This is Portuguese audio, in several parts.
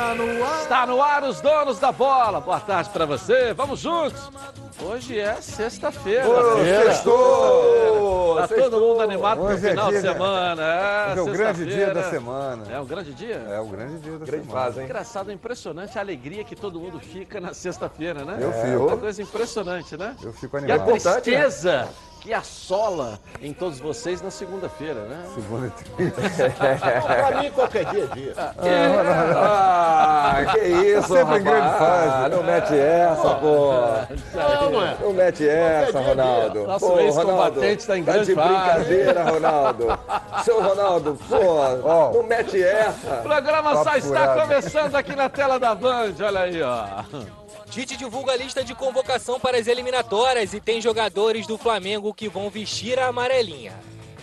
Está no ar. Está no ar os donos da bola. Boa tarde para você. Vamos juntos. Hoje é sexta-feira. Sextou! Tá todo mundo animado pro Hoje é final de dia- semana. É, é o grande dia da semana. É um grande dia? É o grande dia da Grande semana. fase, hein? Engraçado, é impressionante a alegria que todo mundo fica na sexta-feira, né? Eu É fico. uma coisa impressionante, né? Eu fico E a animado. importante, né? tristeza que assola em todos vocês na segunda-feira, né? Segunda e terça. Pra mim, qualquer dia é dia. Ah, que isso, Sempre em grande fase. Não mete essa, pô. Não, não é. Não mete essa, é Ronaldo. Nosso Pô, ex-combatente tá em tá grande de fase. brincadeira, Ronaldo. Seu Ronaldo, pô, não mete essa. O programa só está começando aqui na tela da Band, olha aí, ó. Tite divulga a lista de convocação para as eliminatórias e tem jogadores do Flamengo que vão vestir a amarelinha.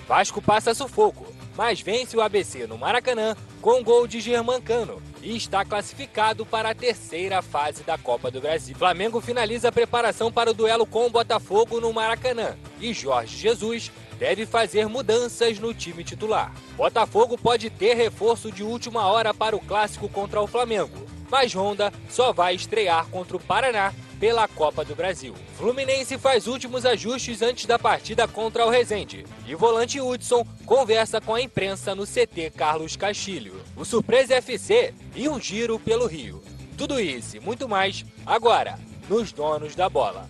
Vasco passa sufoco, mas vence o ABC no Maracanã com gol de Germancano e está classificado para a terceira fase da Copa do Brasil. Flamengo finaliza a preparação para o duelo com o Botafogo no Maracanã e Jorge Jesus deve fazer mudanças no time titular. Botafogo pode ter reforço de última hora para o clássico contra o Flamengo, mas Honda só vai estrear contra o Paraná pela Copa do Brasil. Fluminense faz últimos ajustes antes da partida contra o Resende. E volante Hudson conversa com a imprensa no CT Carlos Castilho. O Surpresa FC e um giro pelo Rio. Tudo isso e muito mais agora nos Donos da Bola.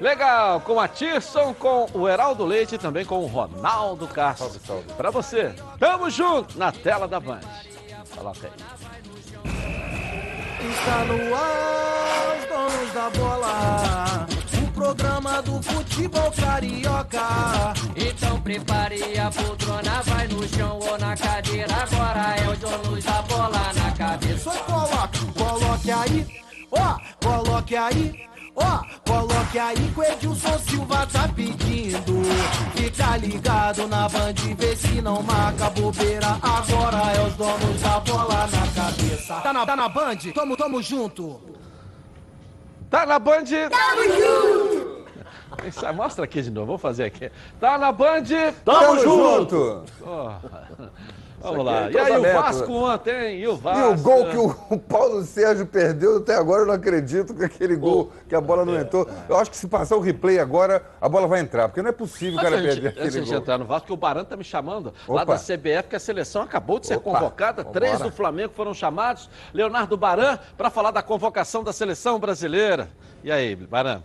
Legal, com a Tirson, com o Heraldo Leite e também com o Ronaldo Castro. Salve, salve. Pra você, tamo junto na tela da Band. Coloca aí. Está no ar, os donos da bola. O programa do futebol carioca. Então prepare a poltrona, vai no chão ou na cadeira. Agora é o dono da bola na cabeça. Só coloque, coloque aí, ó, coloque aí. Ó, coloque aí que o Edilson Silva tá pedindo. Fica ligado na band, vê se não marca bobeira. Agora é os donos da bola na cabeça. Tá na, tá na band? Tamo, tamo junto. Tá na Band? Tamo junto! Isso, Mostra aqui de novo, vamos fazer aqui. Tá na Band? Tamo junto! Vamos lá. é E aí, o. Vasco ontem? E o Vasco? E o gol que o, o Paulo Sérgio perdeu, até agora eu não acredito que aquele gol que a bola não entrou. Eu acho que se passar o replay agora, a bola vai entrar, porque não é possível o Antes cara gente- perder antes de aquele gol. entrar no Vasco, que o Baran tá me chamando lá Opa. da CBF, que a seleção acabou de ser Opa, convocada. vambora. Três do Flamengo foram chamados. Leonardo Baran, para falar da convocação da seleção brasileira. E aí, Baran?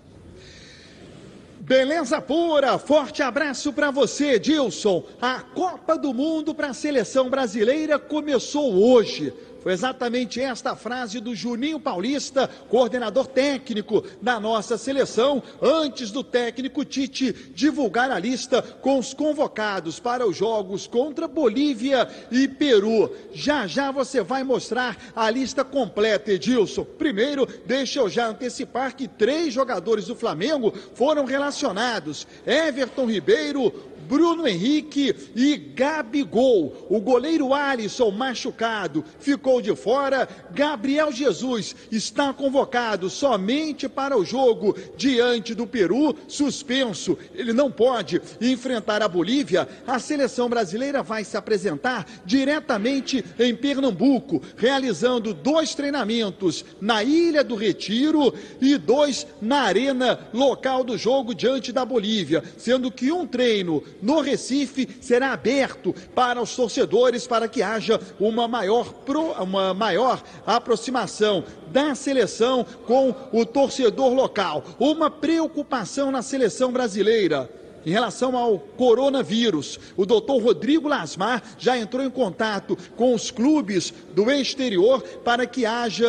Beleza pura, forte abraço para você, Dilson. A Copa do Mundo para a seleção brasileira começou hoje. Foi exatamente esta frase do Juninho Paulista, coordenador técnico da nossa seleção, antes do técnico Tite divulgar a lista com os convocados para os jogos contra Bolívia e Peru. Já já você vai mostrar a lista completa, Edilson. Primeiro, deixa eu já antecipar que três jogadores do Flamengo foram relacionados: Everton Ribeiro, Bruno Henrique e Gabigol. O goleiro Alisson, machucado, ficou de fora. Gabriel Jesus está convocado somente para o jogo diante do Peru, suspenso. Ele não pode enfrentar a Bolívia. A seleção brasileira vai se apresentar diretamente em Pernambuco, realizando dois treinamentos na Ilha do Retiro e dois na arena local do jogo diante da Bolívia, sendo que um treino no Recife será aberto para os torcedores para que haja uma maior, pro- uma maior aproximação da seleção com o torcedor local. Uma preocupação na seleção brasileira. Em relação ao coronavírus, o doutor Rodrigo Lasmar já entrou em contato com os clubes do exterior para que haja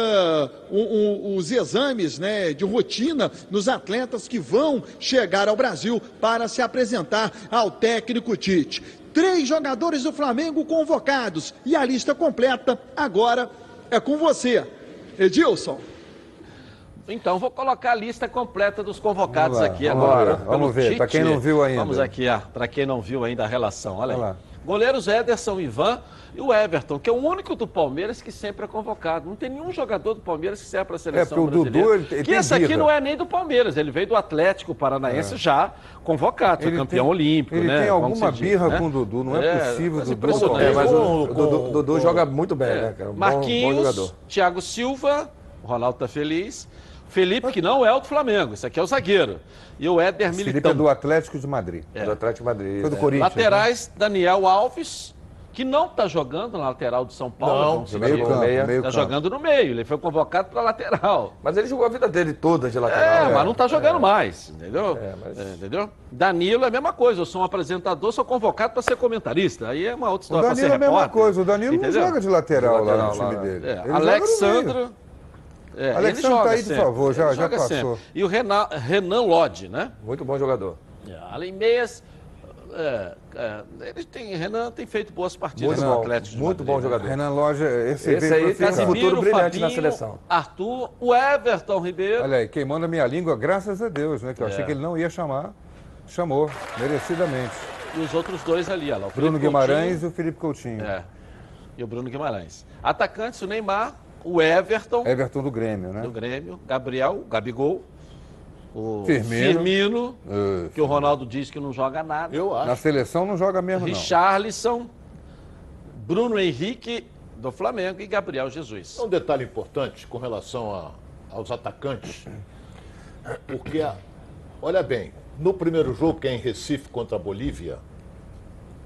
o- o- os exames né, de rotina nos atletas que vão chegar ao Brasil para se apresentar ao técnico Tite. Três jogadores do Flamengo convocados e a lista completa agora é com você, Edilson. Então, vou colocar a lista completa dos convocados Vamos lá, aqui vamos agora. lá. Vamos ver, Tite. quem não viu ainda. Vamos aqui, ó, para quem não viu ainda a relação. Olha aí. Olha lá. Goleiros Ederson, Ivan e o Everton, que é o único do Palmeiras que sempre é convocado. Não tem nenhum jogador do Palmeiras que serve para a seleção porque o Dudu, brasileira. ele- ele que esse aqui não é nem do Palmeiras, ele veio do Atlético Paranaense já convocado, foi Ele campeão tem- olímpico, ele né? tem alguma diz, birra né? com o Dudu, não é possível, mas Dudu. É, mas o, Com- o Dudu, com- Dudu joga muito bem, né, cara? Um bom- bom Marquinhos, jogador. Thiago Silva, o Ronaldo tá feliz. Felipe, que não é o do Flamengo, esse aqui é o zagueiro. E o Éder Felipe é Militão. do Atlético de Madrid. Do Atlético de Madrid. Foi do É. Corinthians. né? Laterais, Daniel Alves, que não está jogando na lateral do São Paulo. Não, meio campo, meio Tá campo. jogando no meio, ele foi convocado para lateral. Mas ele jogou a vida dele toda de É, lateral. mas não está jogando mais, entendeu? É, mas- É, entendeu? Danilo é a mesma coisa, eu sou um apresentador, sou convocado para ser comentarista. Aí é uma outra O história ser Danilo é a mesma repórter. coisa. O Danilo entendeu? não joga de lateral, De lá lateral no time lá, dele. É, Ele joga no Alexandro. É, Alexandre joga tá aí, por sempre, favor, já- já passou. sempre. E o Renan, Renan Lodge, né? Muito bom jogador. É, além meias, é, é, ele tem, Renan tem feito boas partidas Muito no bom, Atlético de muito Madrid, bom né? jogador. Renan Loja, esse, Esse aí pra tá se- futuro brilhante na Fabinho, seleção. Arthur, o Everton Ribeiro. Olha aí, queimando a minha língua, graças a Deus, né? Que eu achei É. que ele não ia chamar. Chamou, merecidamente. E os outros dois ali, olha lá. o Bruno Felipe Guimarães e o Felipe Coutinho. Coutinho, é, e o Bruno Guimarães. Atacantes, o Neymar, o Everton, Everton do Grêmio, né? do Grêmio, Gabriel, Gabigol, o Firmino. Firmino, Uh, que o Ronaldo diz que não joga nada. Eu na acho. seleção não joga mesmo, não. Richarlison, Bruno Henrique, do Flamengo, e Gabriel Jesus. Um detalhe importante com relação a- aos atacantes, porque, a- olha bem, no primeiro jogo, que é em Recife contra a Bolívia,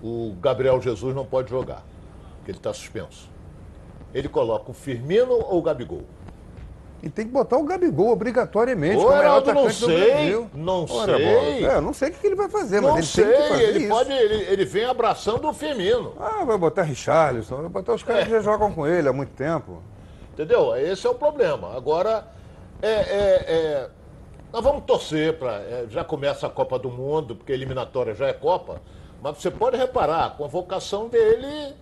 o Gabriel Jesus não pode jogar, porque ele está suspenso. Ele coloca o Firmino ou o Gabigol? E tem que botar o Gabigol obrigatoriamente. Ô, é Heraldo, não sei, não Ora, sei. É, não sei o que ele vai fazer, não mas sei, ele tem que fazer ele isso. pode, ele, ele vem abraçando o Firmino, Ah, vai botar Richarlison, vai botar os caras que já jogam com ele há muito tempo. entendeu? Esse é o problema. Agora, é, é- é, nós vamos torcer para. já começa a Copa do Mundo, porque a eliminatória já é Copa, mas você pode reparar, a convocação dele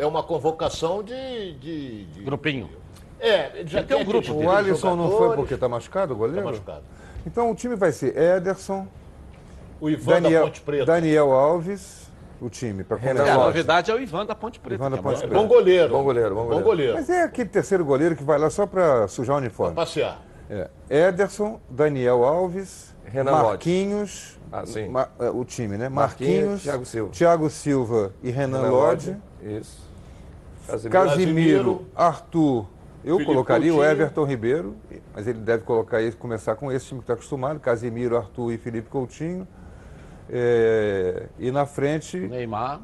é uma convocação de. de, de- Grupinho. É, já tem um grupo O Alisson não foi porque tá machucado, o goleiro? machucado. Então o time vai ser Ederson, O Ivan da Daniel, Ponte Preta. Daniel Alves, o time, para Renan É, a Lodge. novidade é o Ivan da Ponte Preta. Ivan da é Ponte bom. É Preta. bom goleiro. Bom goleiro, bom Bom goleiro. goleiro. Mas é aquele terceiro goleiro que vai lá só para sujar o uniforme. Passear. É. Ederson, Daniel Alves, Renan Lodge. Marquinhos, Ah, sim. Ma- é, o time, né? Marquinhos, Marquinhos, Thiago Silva. Thiago Silva e Renan, Renan Lodge, Isso. Casimiro. Casimiro, Arthur. Eu Felipe colocaria o Coutinho. Everton Ribeiro, mas ele deve colocar esse, começar com esse time que está acostumado, Casimiro, Arthur e Felipe Coutinho. É, e na frente, Neymar.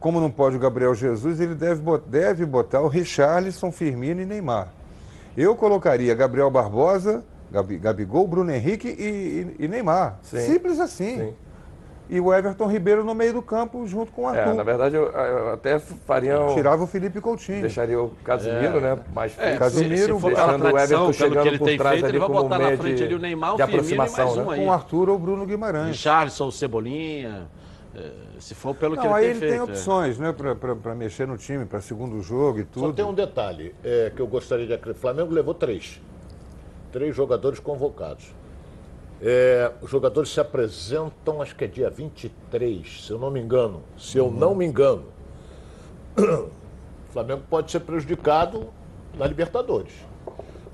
como não pode o Gabriel Jesus, ele deve, deve botar o Richarlison, Firmino e Neymar. Eu colocaria Gabriel Barbosa, Gabi- Gabigol, Bruno Henrique e, e- e Neymar. Sim. Simples assim. Sim. E o Everton Ribeiro no meio do campo, junto com o É, Arthur. na verdade, eu, eu até faria um, Tirava o Felipe Coutinho. Deixaria o Casimiro, né? Mais É. Casimiro, se, se deixando o tradição, Everton pelo que chegando por trás feito, ali ele vai como botar na frente de- ali o Neymar, o de e mais aproximação, um né? aí. Com o Arthur ou Bruno Guimarães. Richarlison, o Cebolinha, eh, se for pelo que Não, ele aí tem ele feito. tem é. opções, né, para mexer no time, para segundo jogo e tudo. Só tem um detalhe é, que eu gostaria de acrescentar. O Flamengo levou três. Três jogadores convocados. É, os jogadores se apresentam, acho que é dia 23, se eu não me engano. Se eu não me engano. O Flamengo pode ser prejudicado na Libertadores.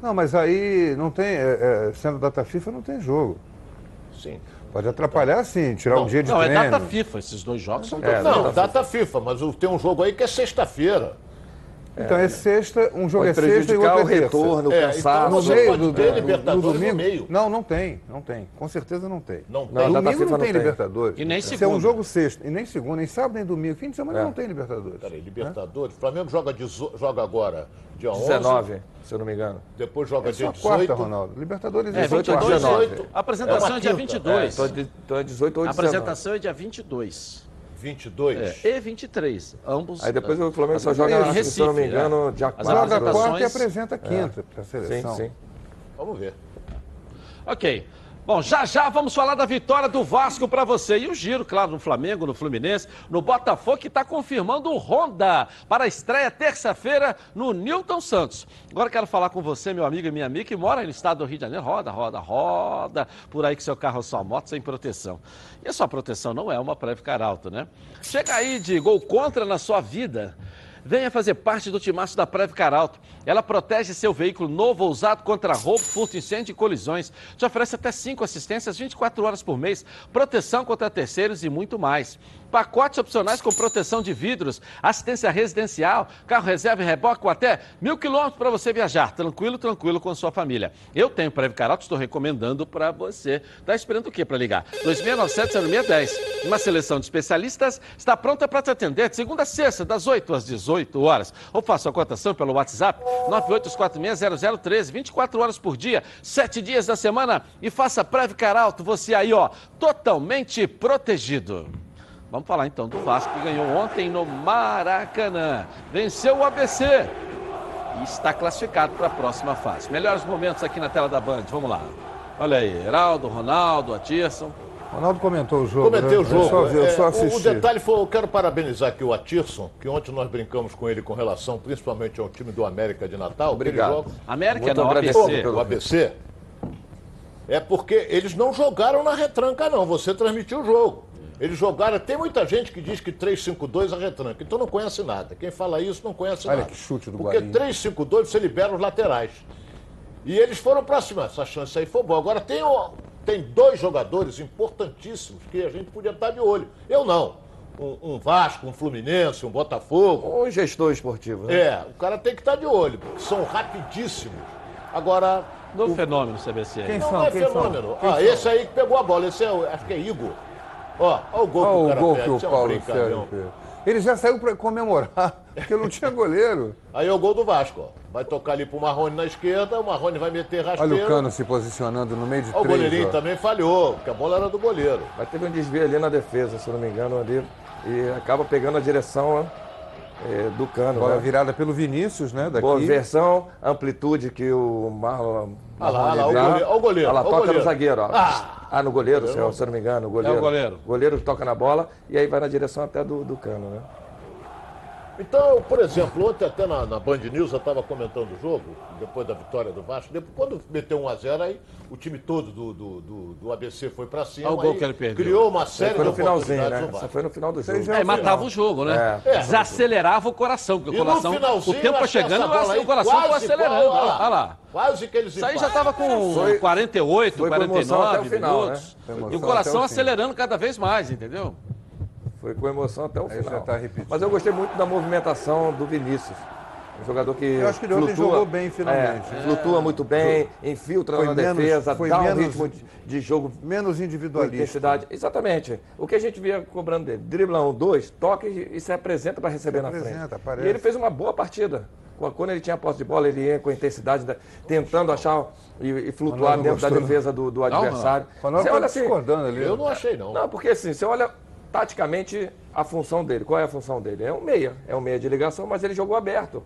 Não, mas aí não tem, é, é, sendo data FIFA, não tem jogo. Sim. Pode atrapalhar sim, tirar Não, um dia de Não, é treino. data FIFA, esses dois jogos são É, data Não, FIFA. data FIFA, mas o- tem um jogo aí que é sexta-feira. Então é sexta, um jogo é sexta e prejudicar outro o é terça. retorno, o É, cansaço. então No meio pode do, ter do- Libertadores do no domingo. meio. Não, não tem, não tem. Com certeza não tem. Não Não, tem. domingo FIFA não não tem. Libertadores. E nem Se é um segunda. jogo sexta, e nem segunda, nem sábado, nem domingo. Fim de semana É. não tem Libertadores. Peraí, Libertadores. O Flamengo joga, dezo- joga agora dia 11. 19, se eu não me engano. Depois joga É dia só 18. quarta, Ronaldo. Libertadores É, é, só 22, quarta. 19. A apresentação É é, dia quinta. 22. Então, de- então é 18 ou a 19. apresentação é dia 22. 22. É, e 23. Ambos. Aí depois o Flamengo só joga, em que, se não me Recife, engano, é. dia As 4. Joga apresentações- quarta e apresenta quinta para a Sim, seleção. sim. Vamos ver. Ok. Bom, já já vamos falar da vitória do Vasco para você. E o giro, claro, no Flamengo, no Fluminense, no Botafogo, que está confirmando o Honda para a estreia terça-feira no Newton Santos. Agora quero falar com você, meu amigo e minha amiga, que mora no estado do Rio de Janeiro. Roda, roda, roda, por aí que seu carro é só moto sem proteção. E a sua proteção não é uma Previcar Alto, né? Chega aí de gol contra na sua vida. Venha fazer parte do timaço da Previcar Alto. Ela protege seu veículo novo ou usado contra roubo, furto, incêndio e colisões. Te oferece até 5 assistências 24 horas por mês, proteção contra terceiros e muito mais. Pacotes opcionais com proteção de vidros, assistência residencial, carro reserva e reboque com até mil quilômetros para você viajar. Tranquilo, tranquilo com sua família. Eu tenho Previcar Alto, estou recomendando para você. Está esperando o quê para ligar? 2697-0610. Uma seleção de especialistas está pronta para te atender de segunda a sexta, das 8 às 18 horas. Ou faça a cotação pelo WhatsApp 982460013, 24 horas por dia, 7 dias da semana e faça Previcar Alto, você aí, ó, totalmente protegido. Vamos falar então do Vasco que ganhou ontem no Maracanã. Venceu o ABC e está classificado para a próxima fase. Melhores momentos aqui na tela da Band, vamos lá. Olha aí, Heraldo, Ronaldo, Atirson. Ronaldo comentou o jogo. Comentei né? o jogo. Eu só, vi, eu É, só o- assisti. o detalhe foi, eu quero parabenizar aqui o Atirson, que ontem nós brincamos com ele com relação principalmente ao time do América de Natal. Obrigado. joga- América Muito não, ABC. pelo- o ABC. É porque eles não jogaram na retranca, não. Você transmitiu o jogo. Eles jogaram. Tem muita gente que diz que 3-5-2 é retranca. Então não conhece nada. Quem fala isso não conhece Olha nada. que chute do Porque Guarim. 3-5-2 você libera os laterais. E eles foram pra cima. Essa chance aí foi boa. Agora tem, o- tem dois jogadores importantíssimos que a gente podia estar de olho. Eu não. Um, um Vasco, um Fluminense, um Botafogo. Um gestor esportivo, né? É, o cara tem que estar de olho, porque são rapidíssimos. Agora, Do fenômeno CBC. Quem não são? é Quem são? fenômeno. Quem Ah, são? esse aí que pegou a bola, esse é, o- acho que é Igor. Ó, ó o gol Olha que o o cara gol perde, que o Paulo. Sérgio fez. Ele já saiu para comemorar, porque não tinha goleiro. Aí é o gol do Vasco, ó. Vai tocar ali pro Marrone na esquerda, o Marrone vai meter rasteiro. Olha o Cano se posicionando no meio de Ó, o três. goleirinho ó. também falhou, porque a bola era do goleiro. Mas teve um desvio ali na defesa, se não me engano, ali. E acaba pegando a direção é, do cano. Bola né? virada pelo Vinícius, né? Daqui. Boa versão, amplitude que o Marlon. Ah lá, ah lá, o goleiro, ó o goleiro, Ah lá, o toca goleiro. no zagueiro, ó. Ah! Ah, no goleiro, se eu, se eu não me engano. O goleiro. É o goleiro. Goleiro que toca na bola e aí vai na direção até do, do cano, né? Então, por exemplo, ontem até na, na Band News eu estava comentando o jogo, depois da vitória do Vasco. Depois, quando meteu 1x0, aí o time todo do, do, do, do ABC foi para cima. Olha o gol aí que ele perdeu. Criou uma série foi de no finalzinho, oportunidades né? Vasco. foi no final do jogo. É, matava o jogo, né? É. Desacelerava o coração, porque E o no coração, o finalzinho, tempo foi chegando, o coração foi acelerando. igual, Olha lá. Quase que eles Isso aí já estava com Foi- 48, foi com emoção 49 até o final, minutos. né? Foi E o coração o acelerando cada vez mais, entendeu? Foi com emoção até o Aí final. tá. Mas eu gostei muito da movimentação do Vinícius. Um jogador que. Eu acho que ele flutua, jogou bem, finalmente. é, flutua muito bem, infiltra Foi na menos- defesa, foi dá um menos- ritmo de, de jogo Menos individualista. intensidade. Exatamente. O que a gente via cobrando dele. Dribla um, dois, toca e, se apresenta para receber na apresenta, frente. aparece. E ele fez uma boa partida. Quando ele tinha posse de bola, ele ia com intensidade, da- tentando achar e, e flutuar dentro da gostou, né? defesa do, do adversário. Ronaldo Você tá olha assim, discordando ali. Eu não achei, não. não, porque assim, você olha taticamente a função dele. Qual é a função dele? É um meia. É um meia de ligação, mas ele jogou aberto.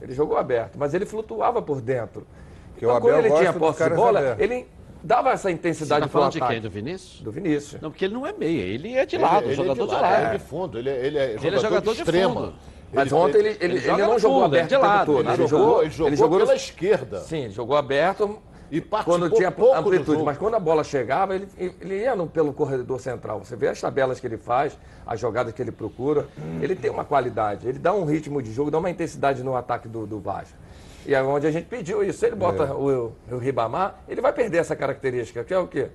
Ele jogou aberto, mas ele flutuava por dentro. Porque o Então, Abel quando ele tinha posse de bola, ele dava essa Você intensidade tá pro falando de ataque. quem? Do Vinícius? Do Vinícius. Não, porque ele não é meia, ele é de Ele- lado, ele é jogador de lado, lado. Ele é de fundo, ele é, ele é jogador, Ele é jogador de extrema. fundo. Mas ontem ele, ele, ele ele joga não jogou fundo, aberto de lado, todo. ele Ele jogou, ele jogou, pela esquerda. Sim, ele jogou aberto E quando tinha amplitude. Mas quando a bola chegava, ele, ele ia no- pelo corredor central. Você vê as tabelas que ele faz, as jogadas que ele procura. Ele tem uma qualidade, ele dá um ritmo de jogo, dá uma intensidade no ataque do, do Vasco. E é onde a gente pediu isso. Se ele bota É. o, o Ribamar, ele vai perder essa característica, que é o quê?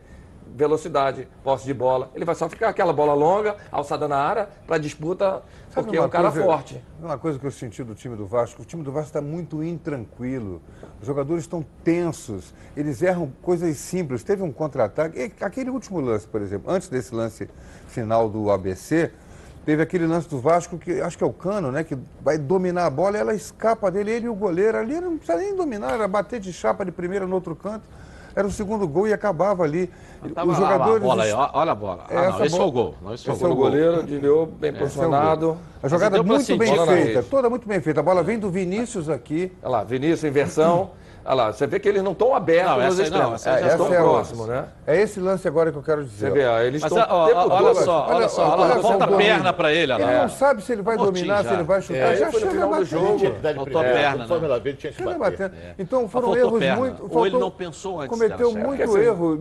Velocidade, posse de bola. Ele vai só ficar aquela bola longa, alçada na área, para disputa, porque é uma um cara coisa- forte. Uma coisa que eu senti do time do Vasco, o time do Vasco está muito intranquilo. Os jogadores estão tensos, eles erram coisas simples. Teve um contra-ataque. Aquele último lance, por exemplo, antes desse lance final do ABC, teve aquele lance do Vasco que acho que é o Cano, né? Que vai dominar a bola e ela escapa dele, ele e o goleiro. Ali não precisa nem dominar, era bater de chapa de primeira no outro canto. Era o segundo gol e acabava ali. Os lá, lá, jogadores. a bola olha a bola. É, Ah, não, esse bola- foi o gol. Não, esse foi o Esse é gol. o O goleiro desviou bem posicionado. A jogada muito bem feita, toda muito bem feita. A bola vem do Vinícius aqui. Olha lá, Vinícius, inversão. Olha lá, você vê que eles não estão abertos Não, não, extremos. aí É, eles estão é a próximos, né? É esse lance agora que eu quero dizer. Você vê, ó, eles Mas estão ó, ó, olha todo- só, olha olha, só, olha, olha, olha, falta perna pra ele, olha Ele não sabe se ele vai Mortinho dominar, já. se ele vai chutar. É, já foi no chega final do jogo. Faltou perna, a né? primeira vez, tinha que Chega bater. batendo. Então foram Faltou erros perna. muito. Ou ele não pensou antes Cometeu muito erro.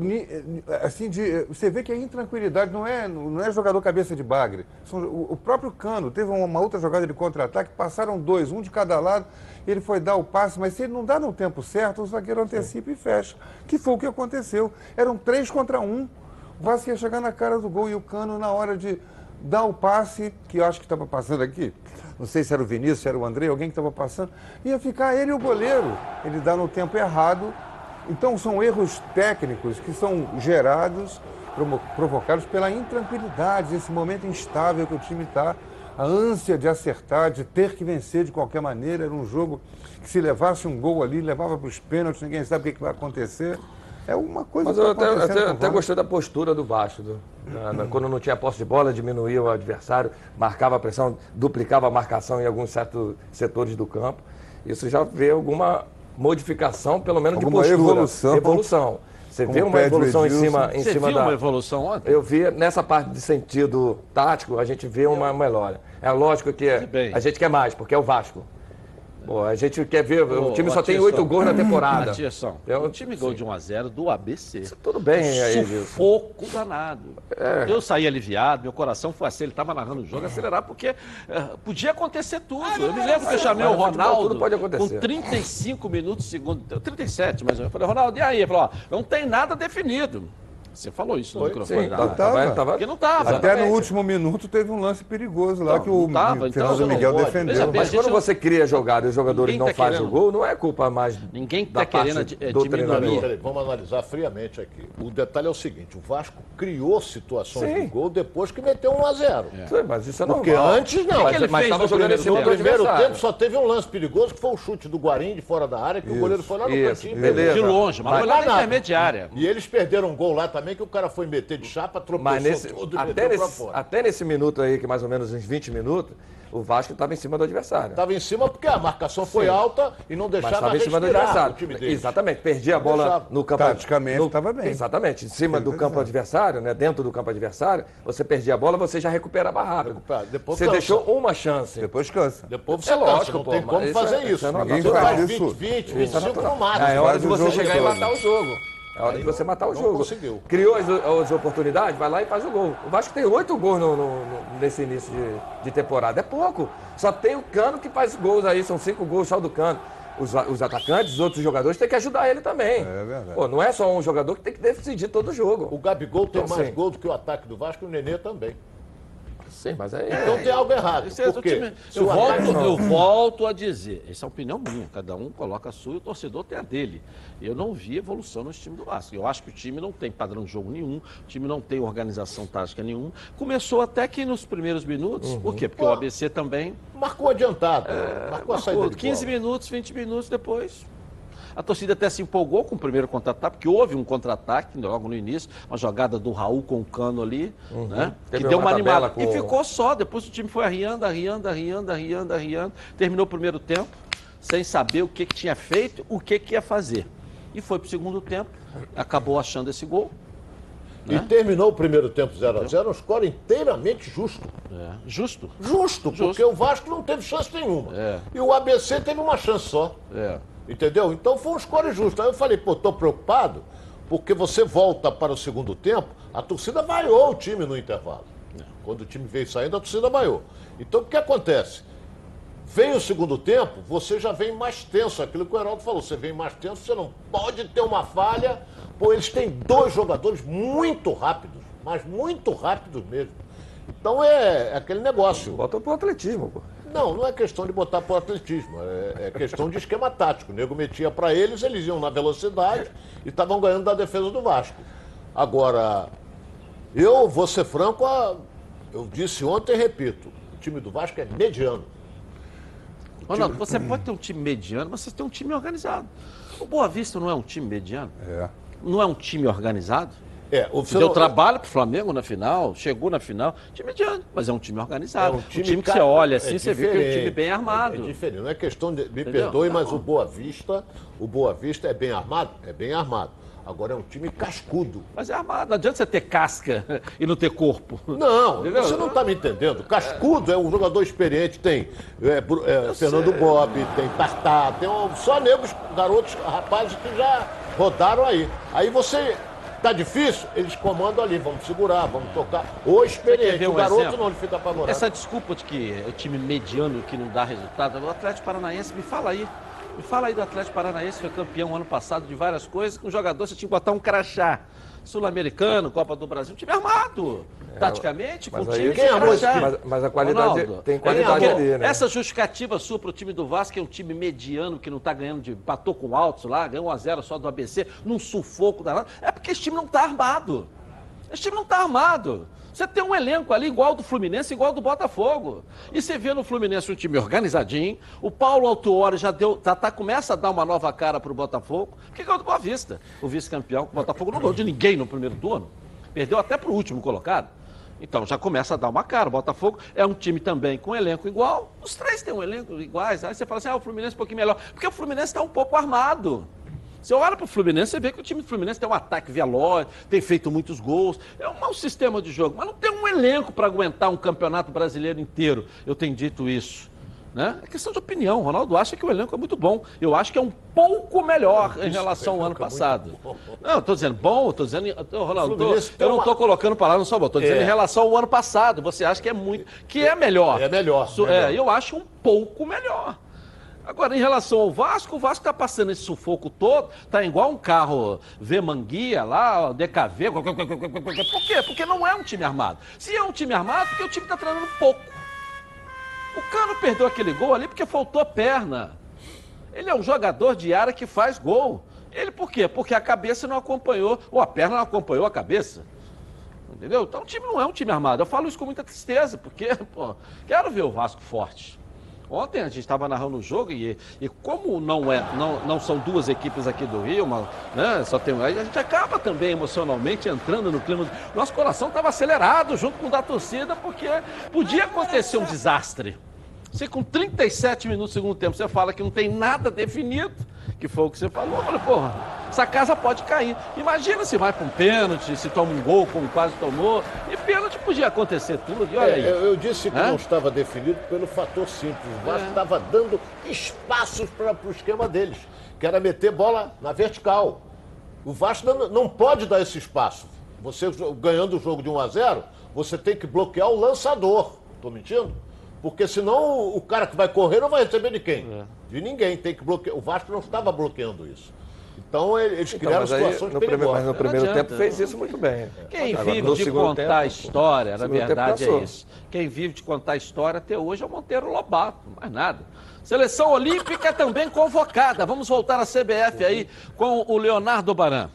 Assim, de, você vê que a intranquilidade não é, não é jogador cabeça de bagre. O, próprio Cano teve uma outra jogada de contra-ataque, passaram dois, um de cada lado. Ele foi dar o passe, mas se ele não dá no tempo certo, o zagueiro antecipa e fecha. Que foi o que aconteceu. Eram três contra um. O Vasco ia chegar na cara do gol e o Cano, na hora de dar o passe, que eu acho que estava passando aqui, não sei se era o Vinícius, se era o André, alguém que estava passando, ia ficar ele e o goleiro. Ele dá no tempo errado. Então são erros técnicos que são gerados, provocados pela intranquilidade, esse momento instável que o time está. A ânsia de acertar, de ter que vencer de qualquer maneira. Era um jogo que se levasse um gol ali, levava para os pênaltis, ninguém sabe o que, que vai acontecer. É uma coisa Mas eu está até, até, até gostei da postura do Vasco. do- na- na- quando não tinha posse de bola, diminuía o adversário, marcava a pressão, duplicava a marcação em alguns certos setores do campo. Isso já vê alguma modificação, pelo menos Alguma de postura. evolução. Evolução. Você vê uma evolução em cima, em Você cima viu da. uma evolução ontem? Eu vi nessa parte de sentido tático, a gente vê uma melhora. É lógico que a gente quer mais, porque é o Vasco. Pô, a gente quer ver. o Ô, time só tem oito gols na temporada. Atiação, É um- o time gol de 1x0 do ABC. Tudo bem aí. Sufoco danado. É. Eu saí aliviado, meu coração foi assim, ele estava narrando o jogo, acelerar, porque eh, podia acontecer tudo. eu me lembro que eu chamei o mas Ronaldo tudo pode acontecer. com 35 minutos segundo, 37 mais ou menos. Eu falei, Ronaldo, e aí? Ele falou, ó, não tem nada definido. Você falou isso no Foi? microfone. Sim, tá- né? tava, tava, Porque não tava. Até no último minuto teve um lance perigoso lá Não, que o tava, então Fernando não Miguel pode. defendeu. Mas quando não- você cria jogada e os jogadores Ninguém não tá fazem querendo- o gol, não é culpa mais Ninguém da tá querendo parte eh, do diminuir. Peraí, vamos analisar friamente aqui. O detalhe é o seguinte: o Vasco criou situações Sim. de gol depois que meteu 1 a 0 Sim, Mas isso é Porque normal. antes não. Mas, que ele mas fez tava no jogando cima No primeiro tempo só teve um lance perigoso que foi o chute do Guarim de fora da área, que o goleiro foi lá no Isso, cantinho. beleza. De longe, mas, Mas foi lá na intermediária. E eles perderam um gol lá também que o cara foi meter de chapa, tropeçou Mas nesse, tudo e até, meteu pra nesse, fora. até nesse minuto aí, que mais ou menos uns 20 minutos, o Vasco estava em cima do adversário. Estava em cima porque a marcação foi Sim. alta e não Mas deixava estava em cima do respirar adversário. o time dele. Exatamente, perdia a bola deixava. no campo. Taticamente, estava bem. Exatamente, em cima do campo adversário, né, dentro do campo adversário, você perdia a bola, você já recuperava rápido. Recupera, depois você cansa. deixou uma chance. Depois cansa. Depois você É cansa, lógico, não pô, tem mas como isso fazer é- isso. isso é Ninguém Você faz faz isso. 20, 20, Isso é 25 natural. no máximo. É hora de você chegar e matar o jogo. É hora de você matar o não jogo. conseguiu. Criou as, as oportunidades, vai lá e faz o gol. O Vasco tem oito gols no- no- no- nesse início de, de temporada. É pouco. Só tem o Cano que faz gols aí, são cinco gols só do Cano. Os, os atacantes, os outros jogadores têm que ajudar ele também. É verdade. Pô, não é só um jogador que tem que decidir todo o jogo. O Gabigol tem Então, mais sim. gols do que o ataque do Vasco e o Nenê também. Sim, mas aí. Então tem algo errado. É Por o quê? Eu volto, eu volto a dizer, essa é a opinião minha, cada um coloca a sua e o torcedor tem a dele. Eu não vi evolução nesse time do Vasco. Eu acho que o time não tem padrão de jogo nenhum, o time não tem organização tática nenhuma. Começou até que nos primeiros minutos, Uhum. por quê? Porque o ABC também Marcou adiantado. marcou a saída marcou de 15 bola. minutos, 20 minutos depois. A torcida até se empolgou com o primeiro contra-ataque, porque houve um contra-ataque logo no início, uma jogada do Raul com o cano ali, né? Teve que deu uma animada. E com- ficou só, depois o time foi arriando, arriando, arriando, arriando, arriando. Terminou o primeiro tempo, sem saber o que, que tinha feito, o que, que ia fazer. E foi para o segundo tempo, acabou achando esse gol. E terminou o primeiro tempo 0x0, um score inteiramente justo. É, justo. Justo, porque o Vasco não teve chance nenhuma. É. E o ABC teve uma chance só. É. Entendeu? Então foi um score justo. Aí eu falei, pô, tô preocupado, porque você volta para o segundo tempo, a torcida vaiou o time no intervalo. Quando o time veio saindo, a torcida vaiou. Então o que acontece? Vem o segundo tempo, você já vem mais tenso. Aquilo que o Heraldo falou, você vem mais tenso, você não pode ter uma falha. Pô, eles têm dois jogadores muito rápidos, mas muito rápidos mesmo. Então é, é aquele negócio. Bota pro atletismo, pô. Não, não é questão de botar para o atletismo, é, é questão de esquema tático. O nego metia para eles, eles iam na velocidade e estavam ganhando da defesa do Vasco. Agora, eu vou ser franco, eu disse ontem e repito, o time do Vasco é mediano. Ronaldo, você pode ter um time mediano, mas você tem um time organizado. O Boa Vista não é um time mediano? É. Não é um time organizado? É, o Deu trabalho pro Flamengo na final, chegou na final, time mediano, mas é um time organizado. É um time, time que você olha é assim, você vê que é um time bem armado. É, é diferente, não é questão de. Me Entendeu? perdoe, mas Não. o Boa Vista, o Boa Vista é bem armado? É bem armado. Agora é um time cascudo. Mas é armado, não adianta você ter casca e não ter corpo. Não, Entendeu? você não está me entendendo. Cascudo é um jogador experiente, tem é, é, Fernando Bob, tem Tartar, tem um- só negros, garotos, rapazes que já rodaram aí. Aí você. Tá difícil? Eles comandam ali, vamos segurar, vamos tocar. O Quer experiente, ver o um garoto exemplo? não, ele fica apavorado. Essa desculpa de que é o time mediano que não dá resultado, o Atlético Paranaense, me fala aí. Me fala aí do Atlético Paranaense, foi campeão ano passado de várias coisas, com um jogador você tinha que botar um crachá. Sul-Americano, Copa do Brasil, um time armado. Taticamente, com mas aí- time? Mas, mas a qualidade Ronaldo, tem qualidade é, ali, né? Essa justificativa sua pro time do Vasco, que é um time mediano, que não tá ganhando de. Batou com o Altos lá, ganhou 1x0 só do ABC, num sufoco danado. É porque esse time não tá armado. Esse time não tá armado. Você tem um elenco ali igual do Fluminense, igual do Botafogo. E você vê no Fluminense um time organizadinho. O Paulo Autuori já deu. Tá, tá- começa a dar uma nova cara pro Botafogo. Que é o do Boa Vista. O vice-campeão, o Botafogo não ganhou de ninguém no primeiro turno. Perdeu até pro último colocado. Então já começa a dar uma cara. O Botafogo é um time também com elenco igual. Os três têm um elenco iguais. Aí você fala assim: ah, o Fluminense é um pouquinho melhor. Porque o Fluminense está um pouco armado. Você olha para o Fluminense, você vê que o time do Fluminense tem um ataque veloz, tem feito muitos gols, é um mau sistema de jogo, mas não tem um elenco para aguentar um campeonato brasileiro inteiro. Eu tenho dito isso. Né? É questão de opinião. O Ronaldo acha que o elenco é muito bom. Eu acho que é um pouco melhor em relação ao ano passado. Não, estou dizendo bom, estou dizendo. Ronaldo, tô- eu não estou colocando palavras no só bom, estou dizendo É. em relação ao ano passado. Você acha que é muito. que é melhor. É melhor, Su- melhor. É, eu acho um pouco melhor. Agora, em relação ao Vasco, o Vasco está passando esse sufoco todo, tá igual um carro V Manguia lá, DKV. Por quê? Porque não é um time armado. Se é um time armado, porque o time está treinando pouco. O Cano perdeu aquele gol ali porque faltou perna. Ele é um jogador de área que faz gol. Ele por quê? Porque a cabeça não acompanhou, ou a perna não acompanhou a cabeça. Entendeu? Então o time não é um time armado. Eu falo isso com muita tristeza, porque, pô, quero ver o Vasco forte. Ontem a gente estava narrando o jogo e, e como não, é, não, não são duas equipes aqui do Rio, uma, né, só tem a gente acaba também emocionalmente entrando no clima. Nosso coração estava acelerado junto com o da torcida, porque podia acontecer um desastre. Você com 37 minutos do segundo tempo, você fala que não tem nada definido, que foi o que você falou. Eu falei, porra, essa casa pode cair. Imagina se vai para um pênalti, se toma um gol, como quase tomou. E pênalti podia acontecer tudo. E olha É, aí. eu, eu disse que Hã? não estava definido pelo fator simples. O Vasco É. estava dando espaços para o esquema deles, que era meter bola na vertical. O Vasco não, não pode dar esse espaço. Você ganhando o jogo de 1 a 0, você tem que bloquear o lançador. Estou mentindo? Porque senão o- cara que vai correr não vai receber de quem? É. De ninguém. Tem que bloquear. O Vasco não estava bloqueando isso. Então ele- eles Então, criaram mas aí, situações no primeiro, mas no primeiro adianta. tempo fez isso muito bem. Quem Agora, vive de contar tempo, a história, na verdade é isso. Quem vive de contar a história até hoje é o Monteiro Lobato, mais nada. Seleção Olímpica também convocada. Vamos voltar à CBF aí com o Leonardo Baran.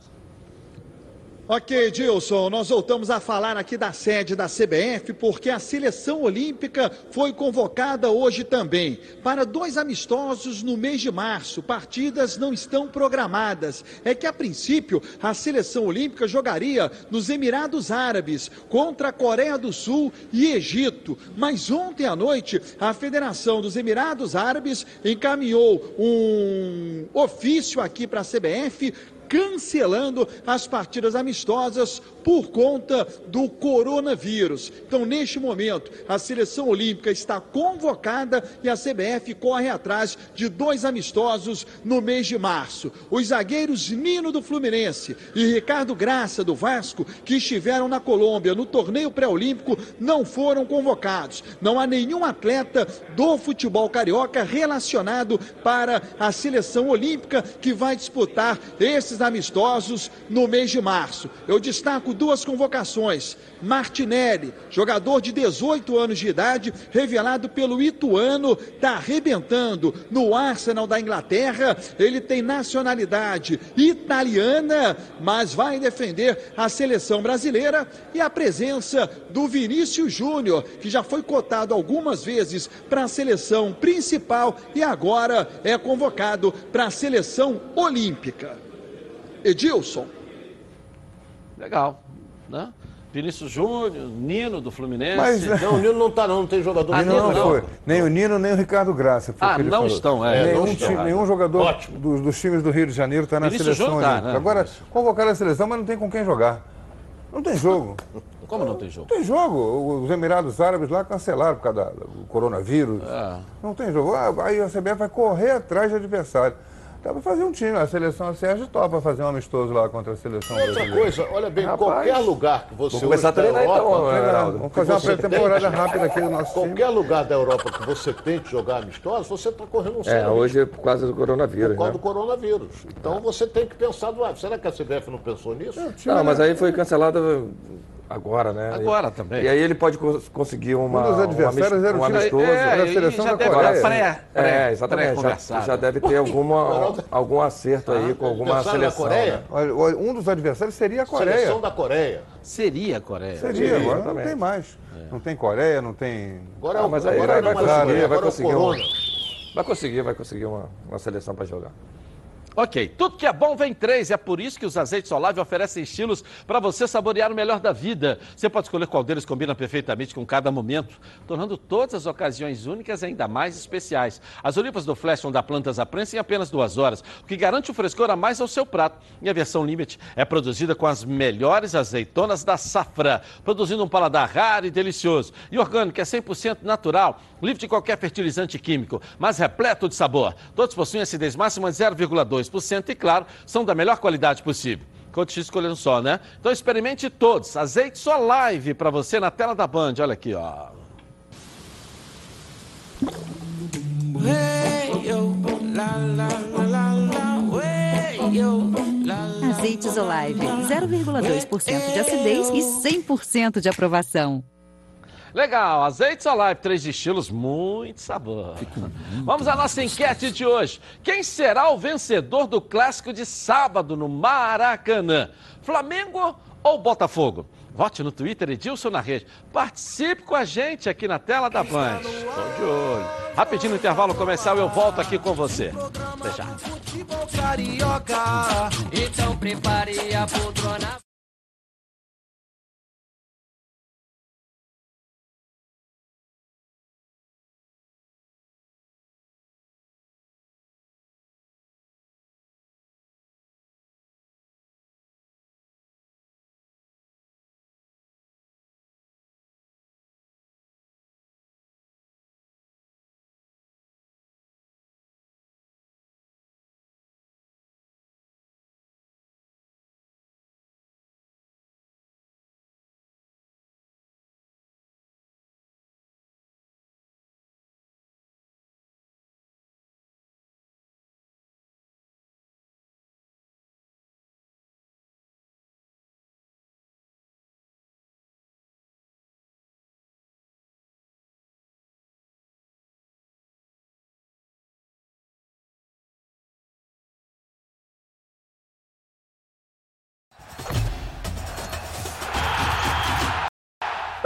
Ok, Dilson, nós voltamos a falar aqui da sede da CBF porque a seleção olímpica foi convocada hoje também para dois amistosos no mês de março. Partidas não estão programadas. É que a princípio a seleção olímpica jogaria nos Emirados Árabes contra a Coreia do Sul e Egito. Mas ontem à noite a Federação dos Emirados Árabes encaminhou um ofício aqui para a CBF cancelando as partidas amistosas por conta do coronavírus. Então, neste momento, a seleção olímpica está convocada e a CBF corre atrás de dois amistosos no mês de março. Os zagueiros Nino do Fluminense e Ricardo Graça do Vasco, que estiveram na Colômbia no torneio pré-olímpico, não foram convocados. Não há nenhum atleta do futebol carioca relacionado para a seleção olímpica que vai disputar esses amistosos no mês de março. Eu destaco duas convocações. Martinelli, jogador de 18 anos de idade, revelado pelo Ituano, está arrebentando no Arsenal da Inglaterra. Ele tem nacionalidade italiana, mas vai defender a seleção brasileira e a presença do Vinícius Júnior, que já foi cotado algumas vezes para a seleção principal e agora é convocado para a seleção olímpica. Edilson. Legal, né? Vinícius Júnior, Nino do Fluminense. Mas- Não, o Nino não tá não, não tem jogador Ah, Nino não, não. foi. Nem o Nino, nem o Ricardo Graça. Ah, que ele não falou. estão, é, nenhum, não time- estão. nenhum jogador Ótimo. dos, dos times do Rio de Janeiro está na Vinícius seleção Júnior tá, né? Agora, convocaram a seleção, mas não tem com quem jogar. Não tem jogo. Como não tem jogo? Não tem jogo. Os Emirados Árabes lá cancelaram por causa do coronavírus. É. Não tem jogo. Ah, Aí a CBF vai correr atrás de adversário. Dá para fazer um time. A seleção a Sérgio topa fazer um amistoso lá contra a seleção Outra brasileira. coisa, olha bem, Rapaz, qualquer lugar que você vamos começar a treinar Europa, então, né, Treinar. Vamos fazer uma pré-temporada rápida aqui no nosso time. qualquer lugar da Europa que você tente jogar amistoso, você está correndo um É, hoje é por causa do coronavírus, por causa né? do coronavírus. Então você tem que pensar, "Ah, será que a CBF não pensou nisso? Não, mas aí foi cancelado agora, né? Agora também. E aí ele pode cons- conseguir uma, Um dos adversários um era o um time- amistoso. era a e seleção já da deve Coreia. pré, pré, É, exatamente. Já, pré-conversado. já deve ter alguma, algum acerto aí com alguma seleção. Coreia? né? Um dos adversários seria a Coreia. Seleção da Coreia. Seria a Coreia. Seria, agora não tem mais. Não tem Coreia, não tem. Agora, Ah, é o- mas aí agora vai- é vai conseguir, vai é conseguir. Vai conseguir, vai conseguir uma, uma seleção para jogar. Ok, tudo que é bom vem três. É por isso que os azeites Olive oferecem estilos para você saborear o melhor da vida. Você pode escolher qual deles combina perfeitamente com cada momento, tornando todas as ocasiões únicas ainda mais especiais. As olivas do Flash vão dar plantas à prensa em apenas duas horas, o que garante o frescor a mais ao seu prato. E a versão Limit é produzida com as melhores azeitonas da safra, produzindo um paladar raro e delicioso. E orgânico é 100% natural, livre de qualquer fertilizante químico, mas repleto de sabor. Todos possuem acidez máxima de 0,2% e, claro, são da melhor qualidade possível. Escolher um só, né? Então experimente todos. Azeite só live para você na tela da Band. Olha aqui, ó. Azeites Olive, 0,2% de acidez e 100% de aprovação. Legal, azeite live, três estilos, muito sabor. Vamos à nossa enquete de hoje. Quem será o vencedor do clássico de sábado no Maracanã? Flamengo ou Botafogo? Vote no Twitter Edilson na rede. Participe com a gente aqui na tela da Band. Estou de olho. Rapidinho no intervalo comercial eu volto aqui com você. Carioca. Então prepare a poltrona.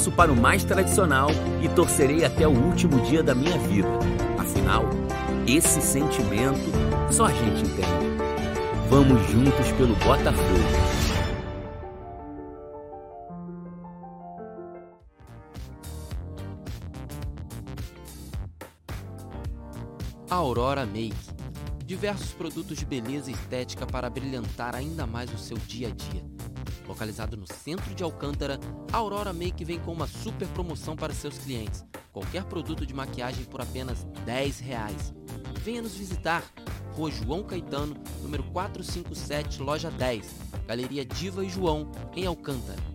torço para o mais tradicional e torcerei até o último dia da minha vida. Afinal, esse sentimento só a gente entende. Vamos juntos pelo Botafogo. Aurora Make. Diversos produtos de beleza e estética para brilhantar ainda mais o seu dia a dia. Localizado no centro de Alcântara, a Aurora Make vem com uma super promoção para seus clientes. Qualquer produto de maquiagem por apenas 10 reais. Venha nos visitar. Rua João Caetano, número 457, loja 10. Galeria Diva e João, em Alcântara.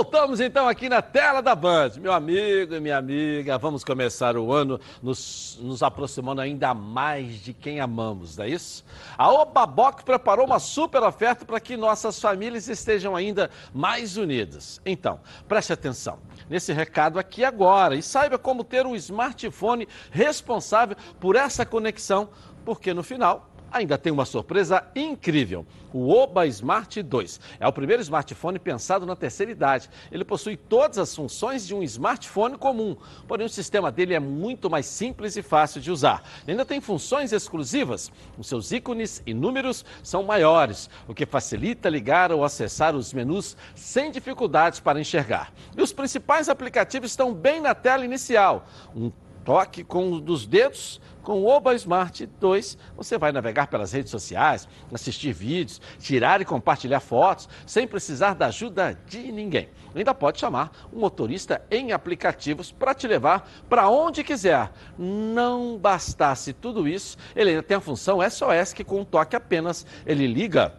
Voltamos então aqui na tela da Band. Meu amigo e minha amiga, vamos começar o ano nos, nos aproximando ainda mais de quem amamos, não é isso? A Obaboc preparou uma super oferta para que nossas famílias estejam ainda mais unidas. Então, preste atenção nesse recado aqui agora e saiba como ter um smartphone responsável por essa conexão, porque no final ainda tem uma surpresa incrível. O Oba Smart 2 é o primeiro smartphone pensado na terceira idade. Ele possui todas as funções de um smartphone comum, porém o sistema dele é muito mais simples e fácil de usar. Ele ainda tem funções exclusivas. Os seus ícones e números são maiores, o que facilita ligar ou acessar os menus sem dificuldades para enxergar. E os principais aplicativos estão bem na tela inicial. Um toque com um dos dedos com o Oba Smart 2, você vai navegar pelas redes sociais, assistir vídeos, tirar e compartilhar fotos, sem precisar da ajuda de ninguém. Ainda pode chamar um motorista em aplicativos para te levar para onde quiser. Não bastasse tudo isso, ele ainda tem a função SOS que com um toque apenas ele liga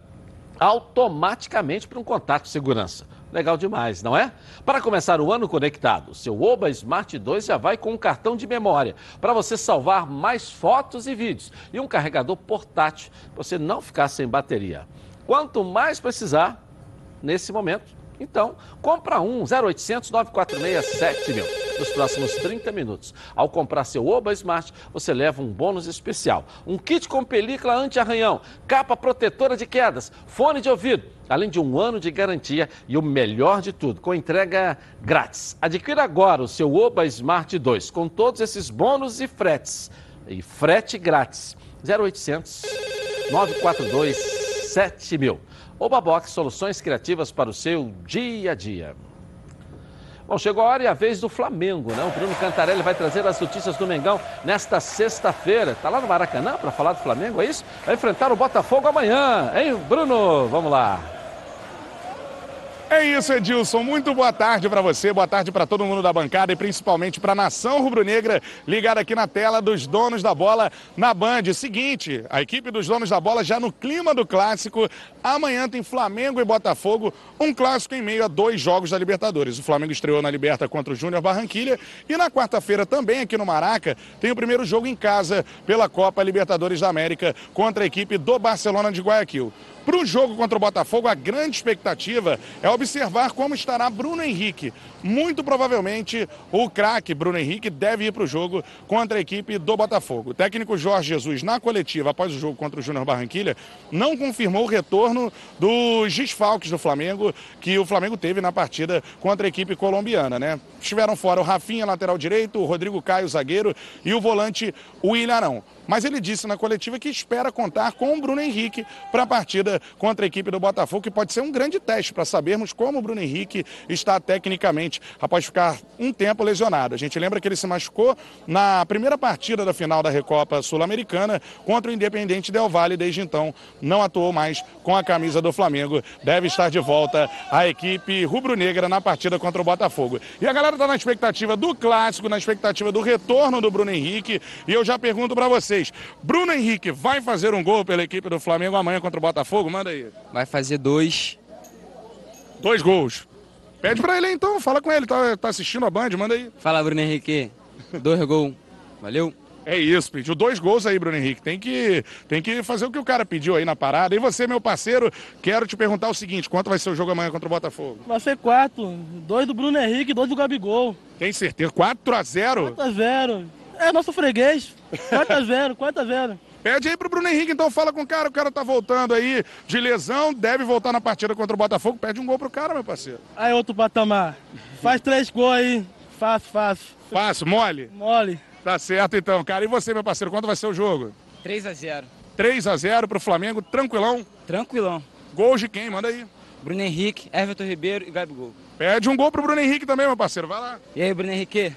automaticamente para um contato de segurança. Legal demais, não é? Para começar o ano conectado, seu Oba Smart 2 já vai com um cartão de memória para você salvar mais fotos e vídeos e um carregador portátil para você não ficar sem bateria. Quanto mais precisar, nesse momento, então, compra um 0800 946 7000 nos próximos 30 minutos. Ao comprar seu Oba Smart, você leva um bônus especial. Um kit com película anti-arranhão, capa protetora de quedas, fone de ouvido, além de um ano de garantia e o melhor de tudo, com entrega grátis. Adquira agora o seu Oba Smart 2 com todos esses bônus e fretes. E frete grátis. 0800 942 7000. Obabox, soluções criativas para o seu dia a dia. Bom, chegou a hora e a vez do Flamengo, né? O Bruno Cantarelli vai trazer as notícias do Mengão nesta sexta-feira. Tá lá no Maracanã para falar do Flamengo, é isso? Vai enfrentar o Botafogo amanhã, hein, Bruno? Vamos lá. É isso, Edilson. Muito boa tarde para você, boa tarde para todo mundo da bancada e principalmente para a nação rubro-negra ligada aqui na tela dos donos da bola na Band. Seguinte, a equipe dos donos da bola já no clima do clássico. Amanhã tem Flamengo e Botafogo, um clássico em meio a dois jogos da Libertadores. O Flamengo estreou na Liberta contra o Júnior Barranquilha e na quarta-feira também aqui no Maraca tem o primeiro jogo em casa pela Copa Libertadores da América contra a equipe do Barcelona de Guayaquil. Para o jogo contra o Botafogo, a grande expectativa é observar como estará Bruno Henrique. Muito provavelmente o craque Bruno Henrique deve ir para o jogo contra a equipe do Botafogo. O técnico Jorge Jesus, na coletiva após o jogo contra o Júnior Barranquilha, não confirmou o retorno dos desfalques do Flamengo que o Flamengo teve na partida contra a equipe colombiana. Né? Estiveram fora o Rafinha, lateral direito, o Rodrigo Caio, zagueiro, e o volante William Arão. Mas ele disse na coletiva que espera contar com o Bruno Henrique para a partida contra a equipe do Botafogo, que pode ser um grande teste para sabermos como o Bruno Henrique está tecnicamente após ficar um tempo lesionado. A gente lembra que ele se machucou na primeira partida da final da Recopa Sul-Americana contra o Independente Del Valle. Desde então, não atuou mais com a camisa do Flamengo. Deve estar de volta a equipe rubro-negra na partida contra o Botafogo. E a galera está na expectativa do clássico, na expectativa do retorno do Bruno Henrique. E eu já pergunto para vocês vocês. Bruno Henrique vai fazer um gol pela equipe do Flamengo amanhã contra o Botafogo? Manda aí. Vai fazer dois. Dois gols. Pede pra ele aí, então, fala com ele, tá, tá assistindo a Band, manda aí. Fala, Bruno Henrique. Dois gols. Valeu. É isso, pediu dois gols aí, Bruno Henrique. Tem que, tem que fazer o que o cara pediu aí na parada. E você, meu parceiro, quero te perguntar o seguinte: quanto vai ser o jogo amanhã contra o Botafogo? Vai ser quatro. Dois do Bruno Henrique, dois do Gabigol. Tem certeza? 4 a 0 4 a 0 É nosso freguês. 4 a 0 4 a 0 Pede aí pro Bruno Henrique, então fala com o cara. O cara tá voltando aí de lesão, deve voltar na partida contra o Botafogo. Pede um gol pro cara, meu parceiro. Aí, outro patamar. Faz três gols aí. Fácil, fácil. Fácil, mole? Mole. Tá certo então, cara. E você, meu parceiro, quanto vai ser o jogo? 3 a 0 3 a 0 pro Flamengo, tranquilão. Tranquilão. Gols de quem? Manda aí. Bruno Henrique, Everton Ribeiro e Gabigol. Pede um gol pro Bruno Henrique também, meu parceiro. Vai lá. E aí, Bruno Henrique?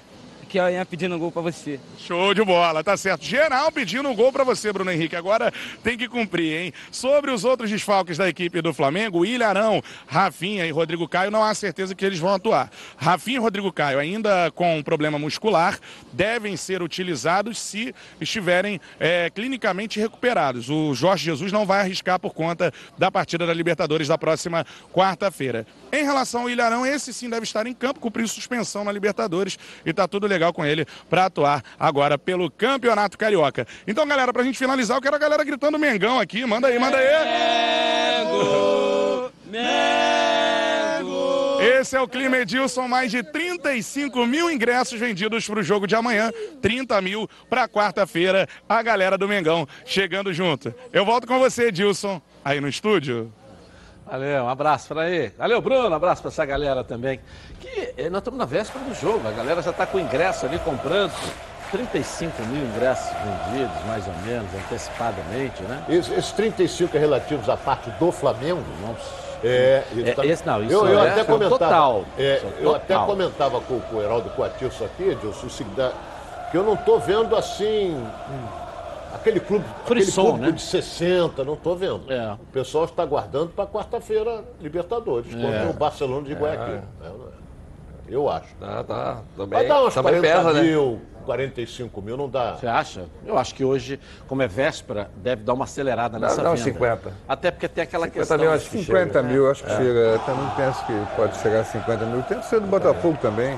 Aqui, ó, Ian pedindo gol pra você. Show de bola, tá certo. Geral pedindo gol pra você, Bruno Henrique. Agora tem que cumprir, hein? Sobre os outros desfalques da equipe do Flamengo, Ilharão, Rafinha e Rodrigo Caio, não há certeza que eles vão atuar. Rafinha e Rodrigo Caio, ainda com problema muscular, devem ser utilizados se estiverem é, clinicamente recuperados. O Jorge Jesus não vai arriscar por conta da partida da Libertadores da próxima quarta-feira. Em relação ao Ilharão, esse sim deve estar em campo, cumpriu suspensão na Libertadores e tá tudo legal com ele para atuar agora pelo Campeonato Carioca. Então, galera, pra gente finalizar, eu quero a galera gritando Mengão aqui. Manda aí, manda aí. Esse é o Clima Edilson, mais de 35 mil ingressos vendidos para o jogo de amanhã, 30 mil para quarta-feira, a galera do Mengão chegando junto. Eu volto com você, Edilson, aí no estúdio. Valeu, um abraço para aí. Valeu, Bruno, um abraço para essa galera também. Que eh, nós estamos na véspera do jogo, a galera já está com ingresso ali comprando. 35 mil ingressos vendidos, mais ou menos, antecipadamente, né? Esses, esses 35 é relativos à parte do Flamengo? Não É, É, esse não, isso eu, eu é até comentava, total. é, é eu até total. comentava com, com o Heraldo Coatilso aqui, Edilson, que eu não estou vendo assim. Aquele clube, aquele Frisson, público né? de 60, não estou vendo. É. O pessoal está aguardando para quarta-feira Libertadores, É. contra o Barcelona de Guayaquil. É, é? Eu acho. Tá, tá. Vai dar uns também 40 pesa, né? mil, 45 mil, não dá. Você acha? Eu acho que hoje, como é véspera, deve dar uma acelerada Dá- nessa dá uns venda. 50. Até porque tem aquela 50 questão... mil acho que 50 chega. mil, acho que É. chega. Eu também penso que pode chegar a 50 mil. Tem que ser do Botafogo também,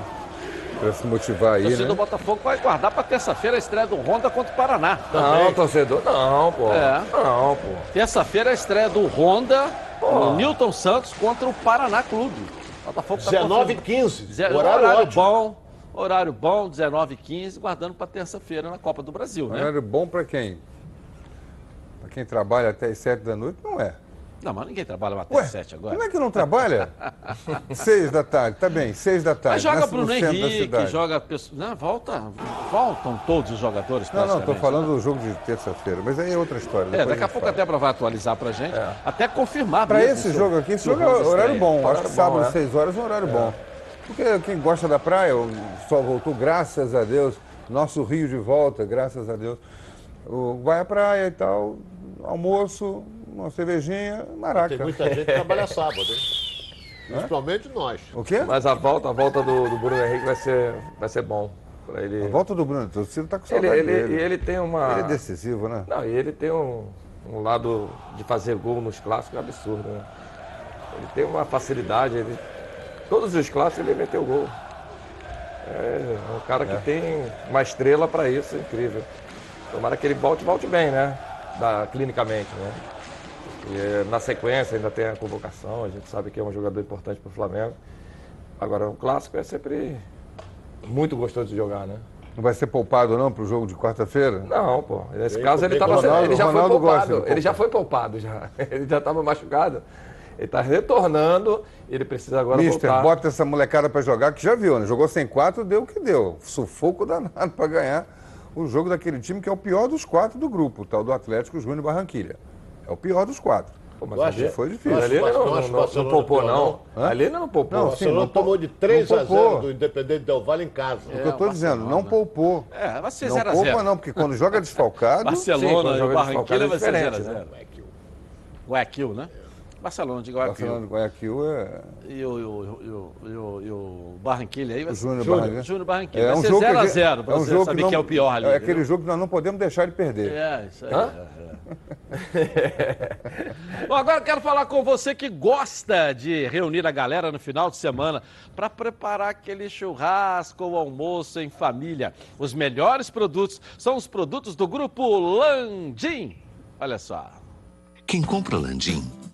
para se motivar O aí, torcedor do né? Botafogo vai guardar para terça-feira a estreia do Honda contra o Paraná. Não, torcedor, não, pô. É. Não, pô. Terça-feira a estreia do Honda no Newton Santos contra o Paraná Clube. O Botafogo tá 19 e confirmando. 15. Ze- Horário Horário, ótimo. bom, horário bom, 19 h 15, guardando para terça-feira na Copa do Brasil, né? Horário bom para quem? Para quem trabalha até as 7 da noite, não é. Não, mas ninguém trabalha até Ué, 7 agora. Como é que não trabalha? Seis da tarde, tá bem, seis da tarde. Mas joga no Bruno da Henrique, joga. pessoas- Não, volta, voltam todos os jogadores. Não, não, estou falando né? do jogo de terça-feira, mas aí é outra história. É, daqui a gente pouco fala. a Débora vai atualizar pra gente, até confirmar Para esse jogo aqui, esse jogo é Honda horário bom. Acho Horário que bom, sábado, é. 6 horas, é um horário bom. Porque quem gosta da praia, o sol voltou, graças a Deus. Nosso Rio de volta, graças a Deus. Vai à praia e tal, almoço, uma cervejinha, maraca. Tem muita gente que trabalha sábado, hein? Principalmente nós. O quê? Mas a volta, a volta do, do Bruno Henrique vai ser, vai ser bom. Pra ele... A volta do Bruno, o Ciro tá com Ele, saudade ele, dele. e ele tem uma. Ele é decisivo, né? Não, e ele tem um, um lado de fazer gol nos clássicos absurdo, né? Ele tem uma facilidade, ele, todos os clássicos ele meteu gol. É um cara que É. tem uma estrela para isso, incrível. Tomara que ele volte, volte bem, né? Da, clinicamente, né? E eh, na sequência ainda tem a convocação, a gente sabe que é um jogador importante para o Flamengo. Agora, o clássico é sempre muito gostoso de jogar, né? Não vai ser poupado não para o jogo de quarta-feira? Não, pô. Nesse caso ele, tava, Ronaldo- ele já Ronaldo foi poupado. Ele já foi poupado já. Ele já estava machucado. Ele está retornando. Ele precisa agora Mister, voltar. bota essa molecada para jogar, que já viu, né? Jogou sem quatro, deu o que deu. Sufoco danado para ganhar o jogo daquele time que é o pior dos quatro do grupo, o tal do Atlético Júnior Barranquilha. É o pior dos quatro. mas Ali ali- foi difícil. ali não- não- não- não poupou, não. Hã? Ali não poupou. Não, O sim, não tomou de 3 não a 0 poupou. do Independente Del Valle em casa. O que eu estou dizendo, não poupou. É, vai ser não 0 a poupa 0. não, porque quando joga desfalcado... Barcelona e o Barranquilla vai ser diferente, 0 a né? 0 Guayaquil, né? Barcelona de Guayaquil. Barcelona de Guayaquil é... E o, e o, e o, e o, o Barranquilla aí vai O ser. Júnior Barranquilla. Júnior Barranquilla. É vai um ser jogo 0 a que- 0 pra é um você jogo saber que não- quem é o pior ali. É aquele entendeu? jogo que nós não podemos deixar de perder. É, isso aí. Hã? é, é. Bom, agora eu quero falar com você que gosta de reunir a galera no final de semana para preparar aquele churrasco ou almoço em família. Os melhores produtos são os produtos do grupo Landim. Olha só. Quem compra Landim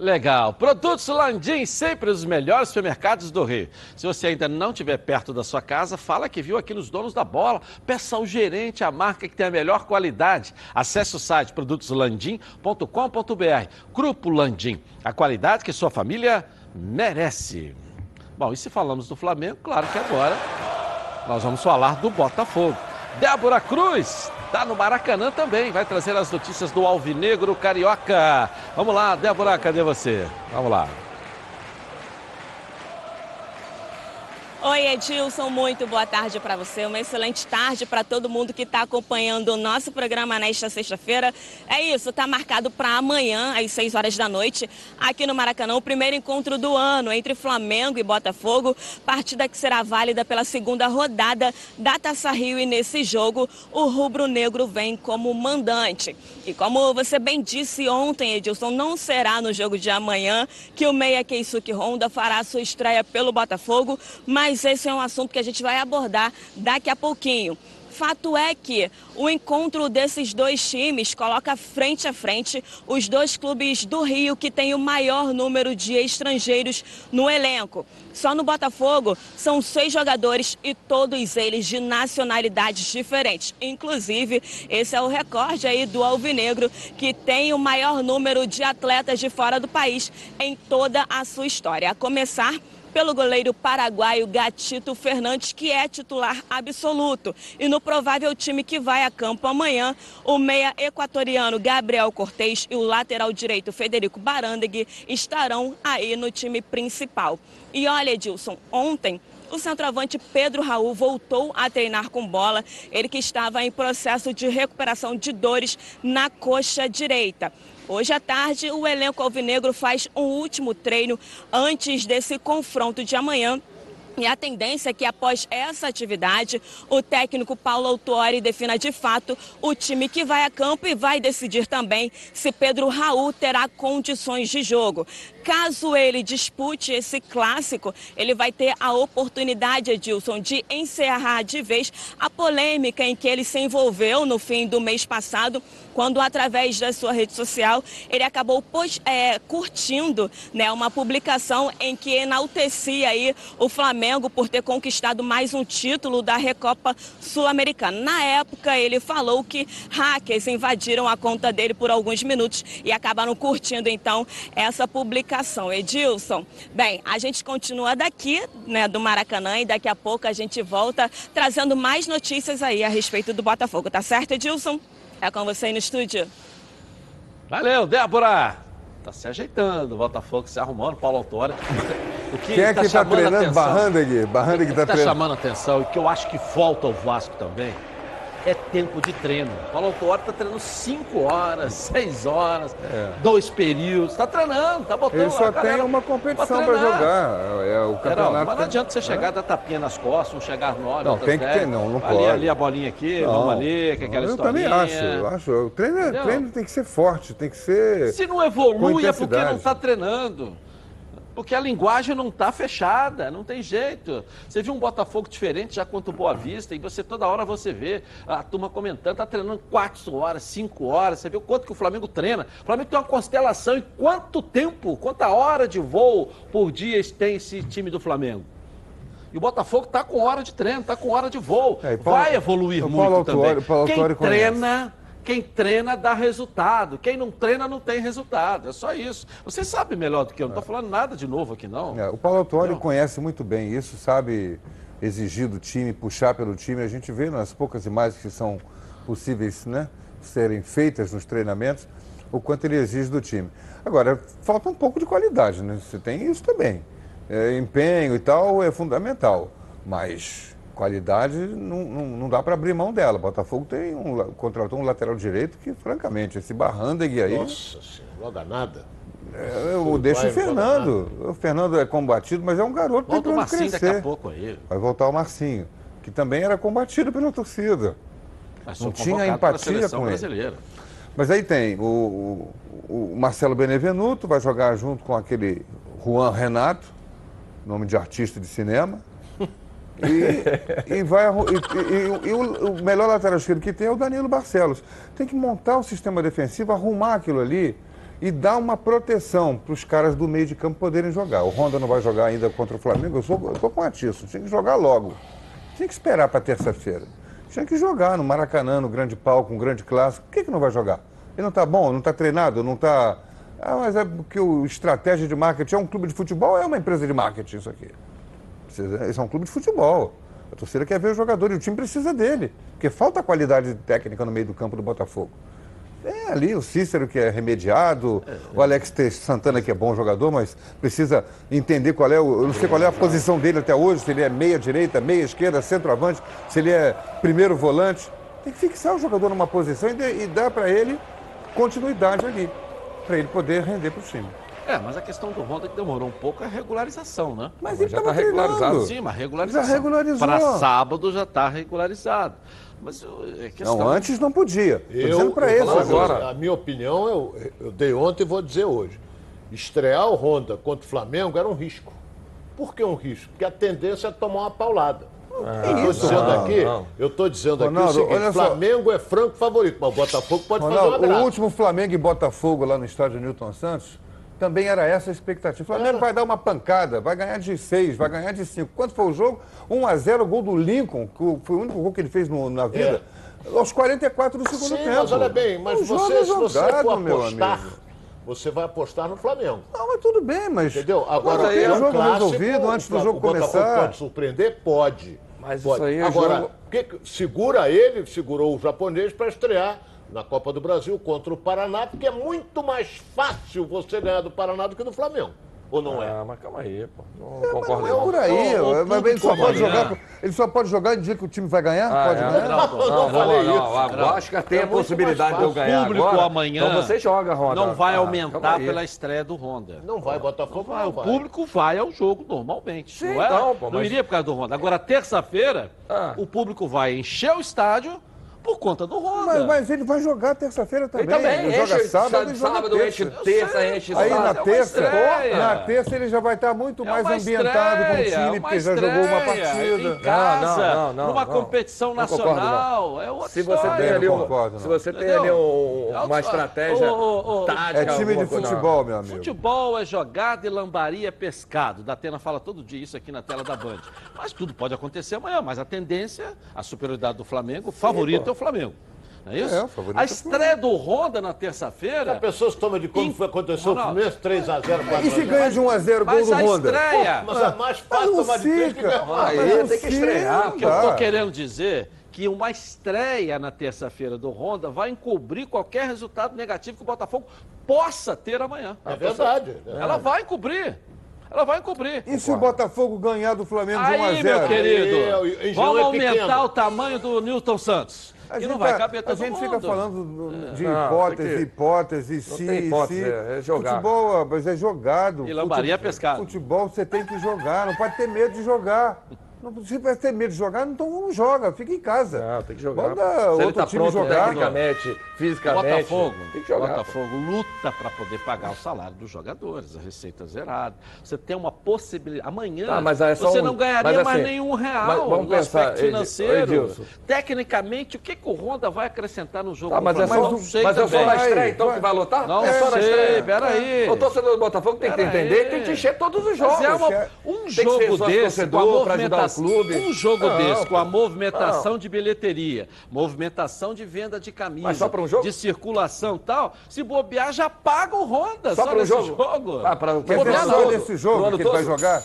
Legal. Produtos Landim, sempre os melhores supermercados do Rio. Se você ainda não estiver perto da sua casa, fala que viu aqui nos donos da bola. Peça ao gerente a marca que tem a melhor qualidade. Acesse o site produtoslandim.com.br. Grupo Landim, a qualidade que sua família merece. Bom, e se falamos do Flamengo, claro que agora nós vamos falar do Botafogo. Débora Cruz está no Maracanã também, vai trazer as notícias do Alvinegro Carioca. Vamos lá, Débora, cadê você? Vamos lá. Oi, Edilson, muito boa tarde para você. Uma excelente tarde para todo mundo que está acompanhando o nosso programa nesta sexta-feira. É isso, está marcado para amanhã, às 6 horas da noite, aqui no Maracanã, o primeiro encontro do ano entre Flamengo e Botafogo. Partida que será válida pela segunda rodada da Taça Rio. E nesse jogo, o rubro-negro vem como mandante. E como você bem disse ontem, Edilson, não será no jogo de amanhã que o Meia Keisuke Honda fará sua estreia pelo Botafogo, mas mas esse é um assunto que a gente vai abordar daqui a pouquinho. Fato é que o encontro desses dois times coloca frente a frente os dois clubes do Rio que têm o maior número de estrangeiros no elenco. Só no Botafogo são seis jogadores e todos eles de nacionalidades diferentes. Inclusive, esse é o recorde aí do Alvinegro, que tem o maior número de atletas de fora do país em toda a sua história. A começar pelo goleiro paraguaio Gatito Fernandes, que é titular absoluto. E no provável time que vai a campo amanhã, o meia equatoriano Gabriel Cortez e o lateral direito Federico Barandeg estarão aí no time principal. E olha, Edilson, ontem o centroavante Pedro Raul voltou a treinar com bola, ele que estava em processo de recuperação de dores na coxa direita. Hoje à tarde, o elenco alvinegro faz um último treino antes desse confronto de amanhã e a tendência é que após essa atividade, o técnico Paulo Autuori defina de fato o time que vai a campo e vai decidir também se Pedro Raul terá condições de jogo. Caso ele dispute esse clássico, ele vai ter a oportunidade, Edilson, de encerrar de vez a polêmica em que ele se envolveu no fim do mês passado, quando através da sua rede social ele acabou é, curtindo né, uma publicação em que enaltecia aí o Flamengo por ter conquistado mais um título da Recopa Sul-Americana. Na época ele falou que hackers invadiram a conta dele por alguns minutos e acabaram curtindo então essa publicação comunicação. Edilson, bem, a gente continua daqui, né, do Maracanã, e daqui a pouco a gente volta trazendo mais notícias aí a respeito do Botafogo, tá certo, Edilson? É com você aí no estúdio. Valeu, Débora! Tá se ajeitando, o Botafogo se arrumando, Paulo Autório. O que Quem é tá que tá treinando? Barrandeg. Barrandeg tá, tá treinando. chamando atenção e que eu acho que falta ao Vasco também é tempo de treino. O Paulo Autuori está treinando 5 horas, 6 horas, é. dois períodos. Está treinando, está botando Ele só tem uma competição para jogar. É o campeonato. Não, mas não adianta você chegar, é. dar tapinha nas costas, um chegar nove, Não, tem que ter, não, não ali, pode. Ali a bolinha aqui, não, vamos ali, que é aquela eu historinha. Eu também acho, eu acho. O treino, é- treino tem que ser forte, tem que ser. Se não evolui é porque não está treinando. Porque a linguagem não está fechada, não tem jeito. Você viu um Botafogo diferente já quanto Boa Vista, e você toda hora você vê a turma comentando, está treinando 4 horas, 5 horas. Você viu quanto que o Flamengo treina? O Flamengo tem uma constelação e quanto tempo, quanta hora de voo por dia tem esse time do Flamengo? E o Botafogo está com hora de treino, está com hora de voo. É, Paulo, Vai evoluir muito Paulo também. Paulo Quem treina quem treina dá resultado. Quem não treina não tem resultado. É só isso. Você sabe melhor do que eu. Não estou falando nada de novo aqui, não. É, o Paulo Autori conhece muito bem isso, sabe exigir do time, puxar pelo time. A gente vê nas poucas imagens que são possíveis né, serem feitas nos treinamentos, o quanto ele exige do time. Agora, falta um pouco de qualidade, né? Você tem isso também. É, empenho e tal é fundamental. Mas qualidade não, não, não dá para abrir mão dela. Botafogo tem um, contratou um lateral direito que, francamente, esse Barrandeg aí. Nossa senhora, joga nada. É, eu deixo o Fernando. O Fernando é combatido, mas é um garoto que tem o Marcinho crescer. daqui a pouco aí. Vai voltar o Marcinho, que também era combatido pela torcida. não tinha empatia com brasileira. ele. Mas aí tem o, o, o, Marcelo Benevenuto, vai jogar junto com aquele Juan Renato, nome de artista de cinema. E, e vai, e, e, e o, o, melhor lateral esquerdo que tem é o Danilo Barcelos. Tem que montar o sistema defensivo, arrumar aquilo ali e dá uma proteção para os caras do meio de campo poderem jogar. O Honda não vai jogar ainda contra o Flamengo, eu sou, tô com o Atiço, tinha que jogar logo. Tinha que esperar para terça-feira. Tinha que jogar no Maracanã, no grande palco, um grande clássico. Por que, que não vai jogar? Ele não está bom, não está treinado, não está. Ah, mas é porque o estratégia de marketing é um clube de futebol, é uma empresa de marketing isso aqui. Precisa- Esse é um clube de futebol. A torcida quer ver o jogador e o time precisa dele. Porque falta qualidade técnica no meio do campo do Botafogo. É ali o Cícero que é remediado, o Alex Santana que é bom jogador, mas precisa entender qual é o. Eu não sei qual é a posição dele até hoje, se ele é meia direita, meia esquerda, centroavante, se ele é primeiro volante. Tem que fixar o jogador numa posição e, de- e dar para ele continuidade ali, para ele poder render para o time. É, mas a questão do Honda que demorou um pouco é a regularização, né? Mas ele já estava tá regularizado. Sim, mas regularização. Já regularizou. Para sábado já está regularizado. Mas é questão... Não, antes não podia. Tô Eu, dizendo para eu ele falo agora. A minha opinião, eu, eu dei ontem e vou dizer hoje. Estrear o Honda contra o Flamengo era um risco. Por que um risco? Porque a tendência é tomar uma paulada. eu estou dizendo Ronaldo? aqui, Não. eu estou dizendo aqui Ronaldo, o seguinte. Flamengo é franco favorito, mas o Botafogo pode fazer Ronaldo, uma graça. o último Flamengo e Botafogo lá no estádio Newton Santos também era essa a expectativa. O Flamengo vai dar uma pancada, vai ganhar de seis, vai ganhar de cinco. Quanto foi o jogo? 1 a 0 gol do Lincoln, que o- foi o único gol que ele fez no- na vida. Aos 44 do segundo Sim, tempo. mas olha bem, mas O você, é se você jogado, for meu apostar, amigo. você vai apostar no Flamengo. Não, mas tudo bem, mas. Entendeu? Agora, Mas aí é um um jogo clássico, resolvido antes do o jogo Botafogo começar. pode surpreender? Pode. Mas pode. isso aí é Agora, jogo- que que- segura ele, segurou o japonês para estrear na Copa do Brasil contra o Paraná, porque é muito mais fácil você ganhar do Paraná do que do Flamengo. Ou não é? Ah, mas calma aí, pô. Não concordo É por aí, ô, mas ele só pode jogar. amanhã. Ele só pode jogar em dia que o time vai ganhar? Ah, pode é? ganhar? Não, não, não, falei não, isso. não, a Vasca tem É a possibilidade de eu ganhar O público agora. amanhã Então você joga, Ronda. não vai Ah, aumentar calma aí. pela estreia do Honda. Não vai, Botafogo Vai, não o vai. público vai ao jogo normalmente. Sim, não, é? não, pô, não mas- iria por causa do Honda. Agora, terça-feira, Ah. o público vai encher o estádio por conta do Honda. Mas, mas ele vai jogar terça-feira também. Ele também, ele joga sábado e joga sábado, terça. enche terça, enche Aí sábado. na é terça, estreia. na terça ele já vai estar muito É mais ambientado com o time, uma porque já jogou uma partida. Em casa, Não, não, não, numa não. competição Não concordo, nacional. É outra Se você história. tem ali, um, concordo, se você tem ali um- É uma estratégia tática... É time de futebol, meu amigo. Futebol é jogada e lambaria é pescado. Da Atena fala todo dia isso aqui na tela da Band. Mas tudo pode acontecer amanhã. Mas a tendência, a superioridade do Flamengo, favorito é o Flamengo. Não é isso? É, o favorito a é o estreia do Honda na terça-feira. A pessoa se toma de como foi aconteceu o Ronaldo. Fluminense 3x0, 4x0. E se ganha de 1 a 0 gol Mas do a Honda? estreia. Mas é mais fácil Mas não tomar de 3 que ganhar. Tem que estrear, O que eu estou querendo dizer que uma estreia na terça-feira do Honda vai encobrir qualquer resultado negativo que o Botafogo possa ter amanhã. É verdade. Ela vai encobrir. Ela vai encobrir. E se o Botafogo ganhar do Flamengo de 1 a Aí, 0? meu querido, Aí, vamos é aumentar pequeno. o tamanho do Newton Santos. A que gente, não vai tá- caber a gente mundo. fica falando do- de Não, hipótese, hipótese, Não se, tem hipótese, se. é- é jogar. Futebol, mas é jogado. E lambaria é Fute- pescado. Futebol você tem que jogar, não pode ter medo de jogar. Não, se vai ter medo de jogar, então não joga, fica em casa. Não, tem que jogar. Manda Se ele outro tá time pronto jogar. tecnicamente, fisicamente, Botafogo, tem que jogar. Botafogo luta para poder pagar o salário dos jogadores, a receita zerada. Você tem uma possibilidade. Amanhã Tá, mas é só você um- não ganharia mas mais assim, nenhum real mas vamos no pensar, aspecto Edi- financeiro. Edilson. Tecnicamente, o que, que o Honda vai acrescentar no jogo? Tá, mas do é só, não sei mas é só na estreia, então, que vai lotar? Não é só na estreia. peraí. O torcedor do Botafogo tem que entender, tem que encher todos os Mas jogos. é uma- é- um jogo desse com a torcedor pra ajudar o movimentação, clube. um jogo Não, desse com a movimentação de bilheteria, movimentação de venda de camisa, Mas só pra um jogo? de circulação, e tal, se bobear já paga o Honda Só só, um nesse jogo? jogo. Ah, é bobear ano só todo? nesse Pro jogo que ele vai todo? jogar?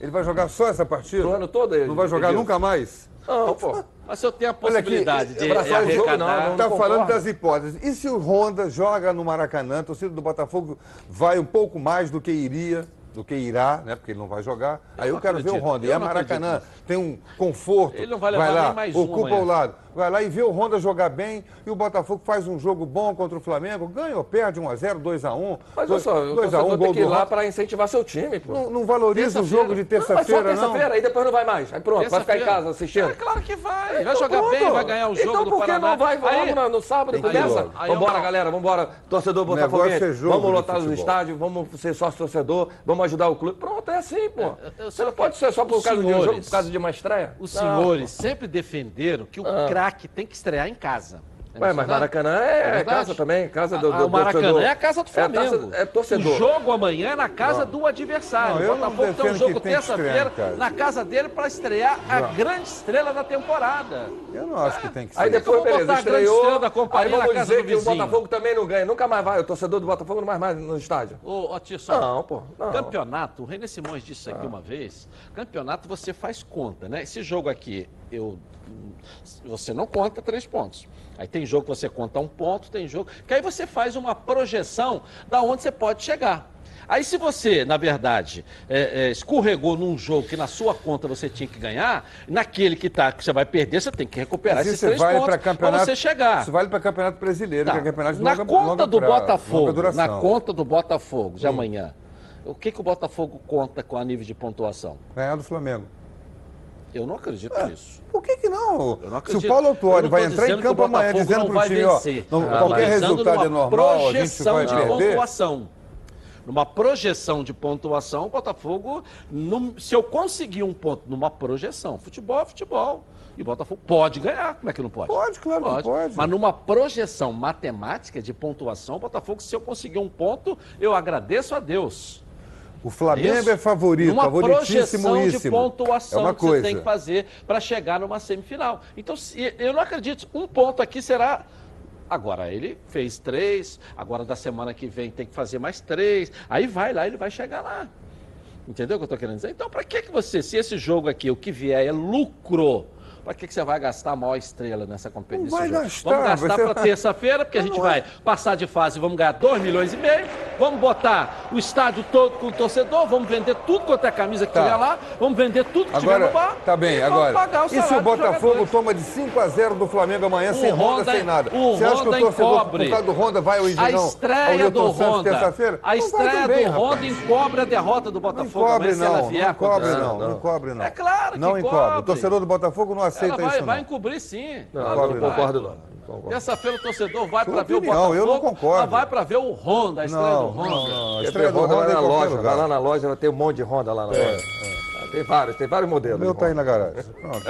Ele vai jogar só essa partida? Pro ano todo, Não vai jogar nunca mais? Não, pô. Mas se eu tenho a Olha aqui, possibilidade de um jogo, arrecadar... não, não. Está concordo. falando das hipóteses. E se o Honda joga no Maracanã, a torcida do Botafogo vai um pouco mais do que iria, do que irá, né? Porque ele não vai jogar. Aí eu, quero ver o acredito. Honda. E Eu é Maracanã, tem um conforto. Ele não vai levar lá, nem mais um ocupa amanhã. o lado. Vai lá e vê o Honda jogar bem e o Botafogo faz um jogo bom contra o Flamengo, ganha ou perde 1x0, 2x1. Mas olha só, o 2x1, torcedor tem gol que ir do lá para incentivar seu time, pô. Não, não valoriza o jogo de Não, mas só terça-feira, não. terça-feira, aí depois não vai mais. Aí pronto, vai ficar em casa assistindo. É claro que vai. Vai Então jogar pronto. bem, vai ganhar o jogo então, do por que Paraná. não vai? Aí- Vamos no, no sábado, Tem começa. Vambora, não- galera, vambora. Torcedor Botafoguense. é vamos lotar os estádios, vamos ser sócio torcedor, vamos ajudar o clube. Pronto, é assim, pô. eu Você não pode ser só por causa de um jogo, por causa de uma estreia. Os senhores sempre defenderam que o Ah. Craque tem que estrear em casa. Ué, mas Maracanã é, É casa também, casa do, Ah, do o Maracanã torcedor. é a casa do Flamengo. É, é torcedor. O jogo amanhã é na casa Não. do adversário. Não, o eu não Botafogo tem um jogo terça-feira na casa dele para estrear a Não. grande estrela da temporada. Eu não acho que tem que ser. Aí depois, Vamos beleza, botar a grande estreou. estrela da Aí companhia na casa dizer do que o. Botafogo também não ganha. Nunca mais vai. O torcedor do Botafogo não vai mais no estádio. Ô, ô Tirson, Não, pô, não. campeonato, o René Simões disse Ah. aqui uma vez, campeonato você faz conta, né? Esse jogo aqui, eu, você não conta três pontos. Aí tem jogo que você conta um ponto, tem jogo... Que aí você faz uma projeção da onde você pode chegar. Aí se você, na verdade, é, é, escorregou num jogo que na sua conta você tinha que ganhar, naquele que, tá, que você vai perder, você tem que recuperar Mas esses isso três vale pontos para você chegar. Isso vale para campeonato brasileiro, Tá. que é campeonato de na longa, conta longa do pra- Botafogo, na conta do Botafogo de Hum. amanhã, o que, que o Botafogo conta com a nível de pontuação? Ganhar do Flamengo. Eu não acredito É. nisso. Por que que não? Não Se o. Paulo Autuori vai entrar em o campo amanhã dizendo pro vai time, ó, não- tô qualquer resultado é normal, a gente projeção vai de perder. pontuação. Numa projeção de pontuação, o Botafogo, num- se eu conseguir um ponto numa projeção, futebol é futebol. E o Botafogo pode ganhar, como é que não pode? Pode, claro que pode. Mas numa projeção matemática de pontuação, o Botafogo, se eu conseguir um ponto, eu agradeço a Deus. O Flamengo Isso? é favorito, favoritíssimo projeção de pontuação É uma que você tem que fazer para chegar numa semifinal. Então, eu não acredito. Um ponto aqui será. Agora, ele fez três, agora da semana que vem tem que fazer mais três. Aí vai lá, ele vai chegar lá. Entendeu o que eu estou querendo dizer? Então, para que, que você, se esse jogo aqui, o que vier é lucro, para que, que você vai gastar a maior estrela nessa competição? Não vai gastar, Vamos gastar para terça-feira, porque a gente Não vai é. passar de fase, vamos ganhar 2 milhões e meio, vamos botar o estádio todo com o torcedor, vamos vender tudo quanto é camisa que Tá. tiver lá, vamos vender tudo que tiver Agora, no bar. tá bem, agora. o E se o Botafogo toma de 5 a 0 do Flamengo amanhã, O sem Honda, Honda- sem nada? o Você acha que Honda o torcedor, encobre. por causa do Honda, vai ao A Engenhão, ao estreia do Honda, a estreia também, do rapaz. Honda encobre a derrota do Botafogo não, encobre não, não encobre não. É claro que Não encobre. O torcedor do Botafogo não aceita Ela vai, isso vai não. encobrir sim. Não, Claro não concordo não. Terça-feira o torcedor vai para ver o Botafogo. eu não concordo. mas vai para ver o Honda, a estreia Não, do Honda. não, não. A estreia do Honda Honda vai em na loja, lugar. vai lá na loja, ela tem um monte de Honda lá na loja. Tem vários, tem vários O modelos. meu de tá aí na garagem. Pronto.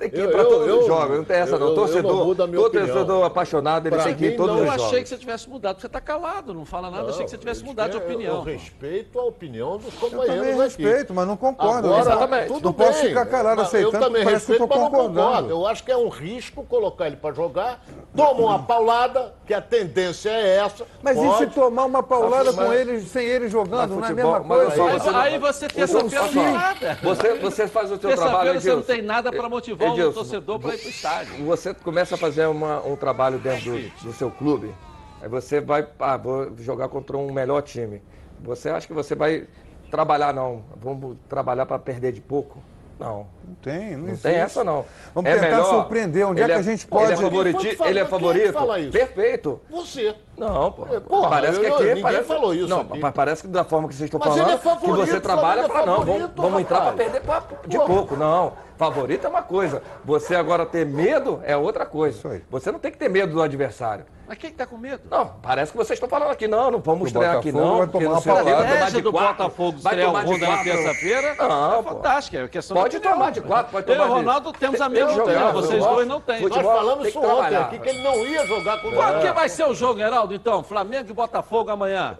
Tem que ir Eu- para eu- todos eu- os jogos, não tem essa eu- não. eu- eu não torcedor, minha todo opinião. torcedor apaixonado, ele Pra tem que ir todos não. os Eu jogos. achei que você tivesse mudado, porque você está calado, não fala nada. Eu achei que você tivesse mudado de Eu- opinião. Eu respeito a opinião dos Eu companheiros também aqui. respeito, mas não concordo. Agora, Exatamente. tudo não posso bem. ficar calado aceitando, Eu também parece que eu respeito, mas não concordando. concordo. Eu acho que é um risco colocar ele para jogar, toma uma paulada, que a tendência é essa. Mas e pode. se tomar uma paulada Mas- com ele, sem ele jogando, não é a mesma mas coisa? Aí, você terça-feira não tem nada. Você, você faz o seu trabalho, Terça-feira você não tem nada para motivar o Edilson, torcedor para ir para o estádio. Você começa a fazer uma- um trabalho dentro do, do seu clube, aí você vai, ah, vou jogar contra um melhor time. Você acha que você vai trabalhar, não, vamos trabalhar para perder de pouco? Não. Não tem, não, Não existe. tem essa não. Vamos É tentar melhor- surpreender. Onde é ele que a gente Ele pode... é, favoriti, Quem foi que ele é fala- quem favorito? fala isso? Perfeito. Você. Não, pô. É, porra, parece que eu- aqui. ninguém parece, falou isso Não, aqui. mas parece que da forma que vocês estão Mas falando, ele é favorito, que você trabalha é para não. Vamos, favorito, vamos entrar para perder pra- de Porra. pouco. Não. Favorito é uma coisa. Você agora ter medo é outra coisa. Você não tem que ter medo do adversário. Mas quem está com medo? Não, parece que vocês estão falando aqui, não, não vamos estrear aqui, não. vai porque tomar quê, paulada. vai tomar A de do quatro, Botafogo vai tomar de quatro. terça-feira Não, é fantástica. É Pode tomar de quatro, pode Eu e tomar o de- Ronaldo temos Tem- a mesma opinião, vocês dois não têm. Nós falamos isso que ontem trabalhar. aqui, que ele não ia jogar com o Qual que vai ser o jogo, Geraldo, então? Flamengo e Botafogo amanhã.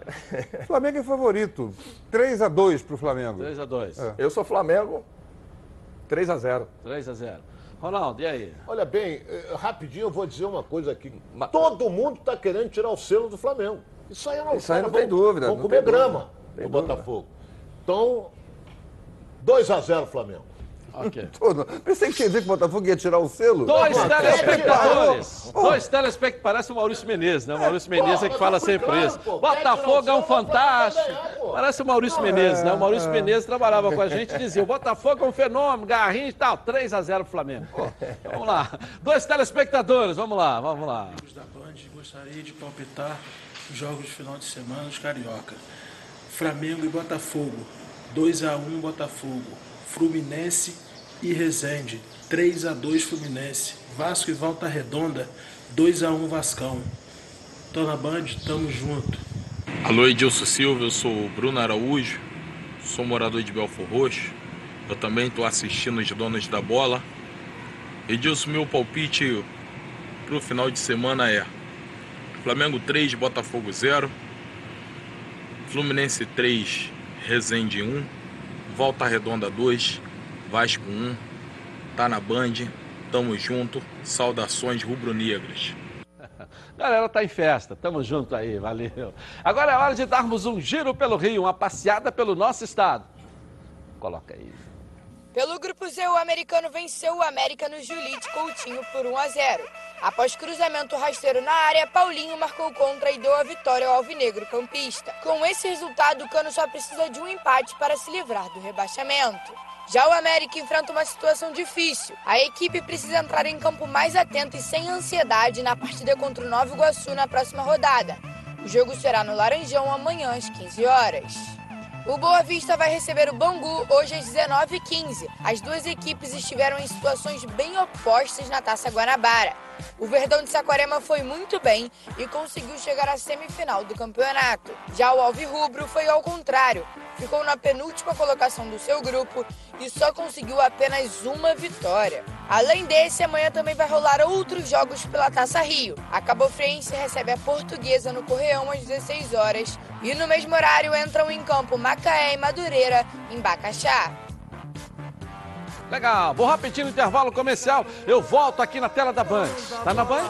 Flamengo é favorito. 3 a 2 pro Flamengo. 3 a 2 É. Eu sou Flamengo, 3 a 0 3 a 0 Ronaldo, e aí? Olha bem, eh, rapidinho eu vou dizer uma coisa aqui. Todo mundo está querendo tirar o selo do Flamengo. Isso aí não, Isso aí não caras tem vão- dúvida, Vão comer grama dúvida. Tem no dúvida. Botafogo. Então, 2 a 0 Flamengo. Ok. Todo. Pensei que tinha dizer que o Botafogo ia tirar o selo. Dois Pô, telespectadores. pô. Dois telespectadores. Parece o Maurício Menezes, né? O Maurício Menezes é que fala fui sempre isso. Botafogo é um fantástico. Parece o Maurício Menezes, né? O Maurício Menezes trabalhava com a gente e dizia: o Botafogo é um fenômeno, garrinho e tal. 3 a 0 Flamengo. Pô, Vamos lá. Dois telespectadores, vamos lá, vamos lá. Amigos da Band, gostaria de palpitar os jogos de final de semana dos Carioca. Flamengo e Botafogo, 2 a 1 Botafogo. Fluminense e Resende, 3 a 2 Fluminense. Vasco e Volta Redonda, 2 a 1 Vascão. Tô na Band, tamo junto. Alô, Edilson Silva, eu sou o Bruno Araújo, sou morador de Belfor Roxo. Eu também estou assistindo os donos da bola. Edilson, meu palpite para o final de semana é Flamengo 3, Botafogo 0, Fluminense 3, Resende 1, Volta Redonda 2, Vasco 1, tá na Band, tamo junto, saudações rubro-negras. Galera, tá em festa, tamo junto aí, valeu. Agora é hora de darmos um giro pelo Rio, uma passeada pelo nosso estado. Coloca aí. Pelo grupo Z, o americano venceu o América no Julite Coutinho por 1 a 0. Após cruzamento rasteiro na área, Paulinho marcou contra e deu a vitória ao alvinegro campista. Com esse resultado, o Cano só precisa de um empate para se livrar do rebaixamento. Já o América enfrenta uma situação difícil. A equipe precisa entrar em campo mais atenta e sem ansiedade na partida contra o Nova Iguaçu na próxima rodada. O jogo será no Laranjão amanhã às 15 horas. O Boa Vista vai receber o Bangu hoje às 19h15. As duas equipes estiveram em situações bem opostas na Taça Guanabara. O Verdão de Saquarema foi muito bem e conseguiu chegar à semifinal do campeonato. Já o Alvirrubro foi ao contrário, ficou na penúltima colocação do seu grupo e só conseguiu apenas uma vitória. Além desse, amanhã também vai rolar outros jogos pela Taça Rio. A Cabo Friense recebe a Portuguesa no Correão às 16 horas e no mesmo horário entram em campo Macaé e Madureira em Bacaxá. Legal, vou rapidinho no intervalo comercial. Eu volto aqui na tela da Band. Tá na Band?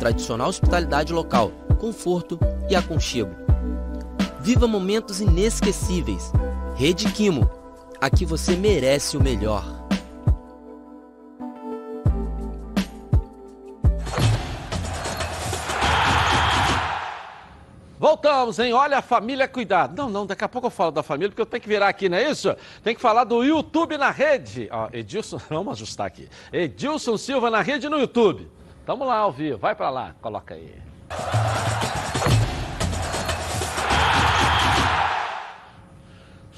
tradicional hospitalidade local, conforto e aconchego. Viva momentos inesquecíveis. Rede Kimo. Aqui você merece o melhor. Voltamos, hein? Olha a família, cuidado. Não, não, daqui a pouco eu falo da família, porque eu tenho que virar aqui, não é isso? Tem que falar do YouTube na rede. Ó, Edilson, vamos ajustar aqui. Edilson Silva na rede no YouTube. Vamos lá ao vivo, vai para lá, coloca aí.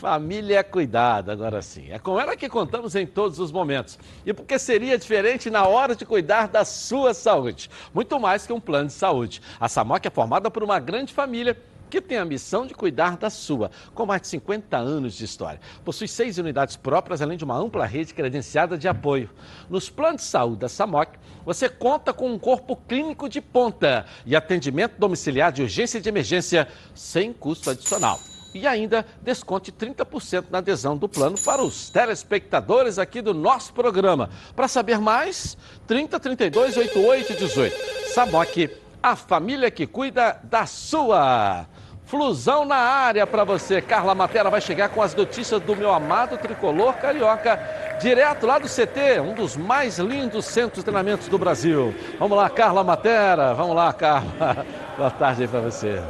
Família é cuidado, agora sim. É com ela que contamos em todos os momentos. E porque seria diferente na hora de cuidar da sua saúde? Muito mais que um plano de saúde. A Samoc é formada por uma grande família que tem a missão de cuidar da sua, com mais de 50 anos de história. Possui seis unidades próprias, além de uma ampla rede credenciada de apoio. Nos planos de saúde da SAMOC, você conta com um corpo clínico de ponta e atendimento domiciliar de urgência e de emergência sem custo adicional. E ainda desconte 30% na adesão do plano para os telespectadores aqui do nosso programa. Para saber mais, 30 32 88 18. SAMOC, a família que cuida da sua. Flusão na área para você. Carla Matera vai chegar com as notícias do meu amado tricolor carioca, direto lá do CT, um dos mais lindos centros de treinamentos do Brasil. Vamos lá, Carla Matera. Vamos lá, Carla. Boa tarde aí para você.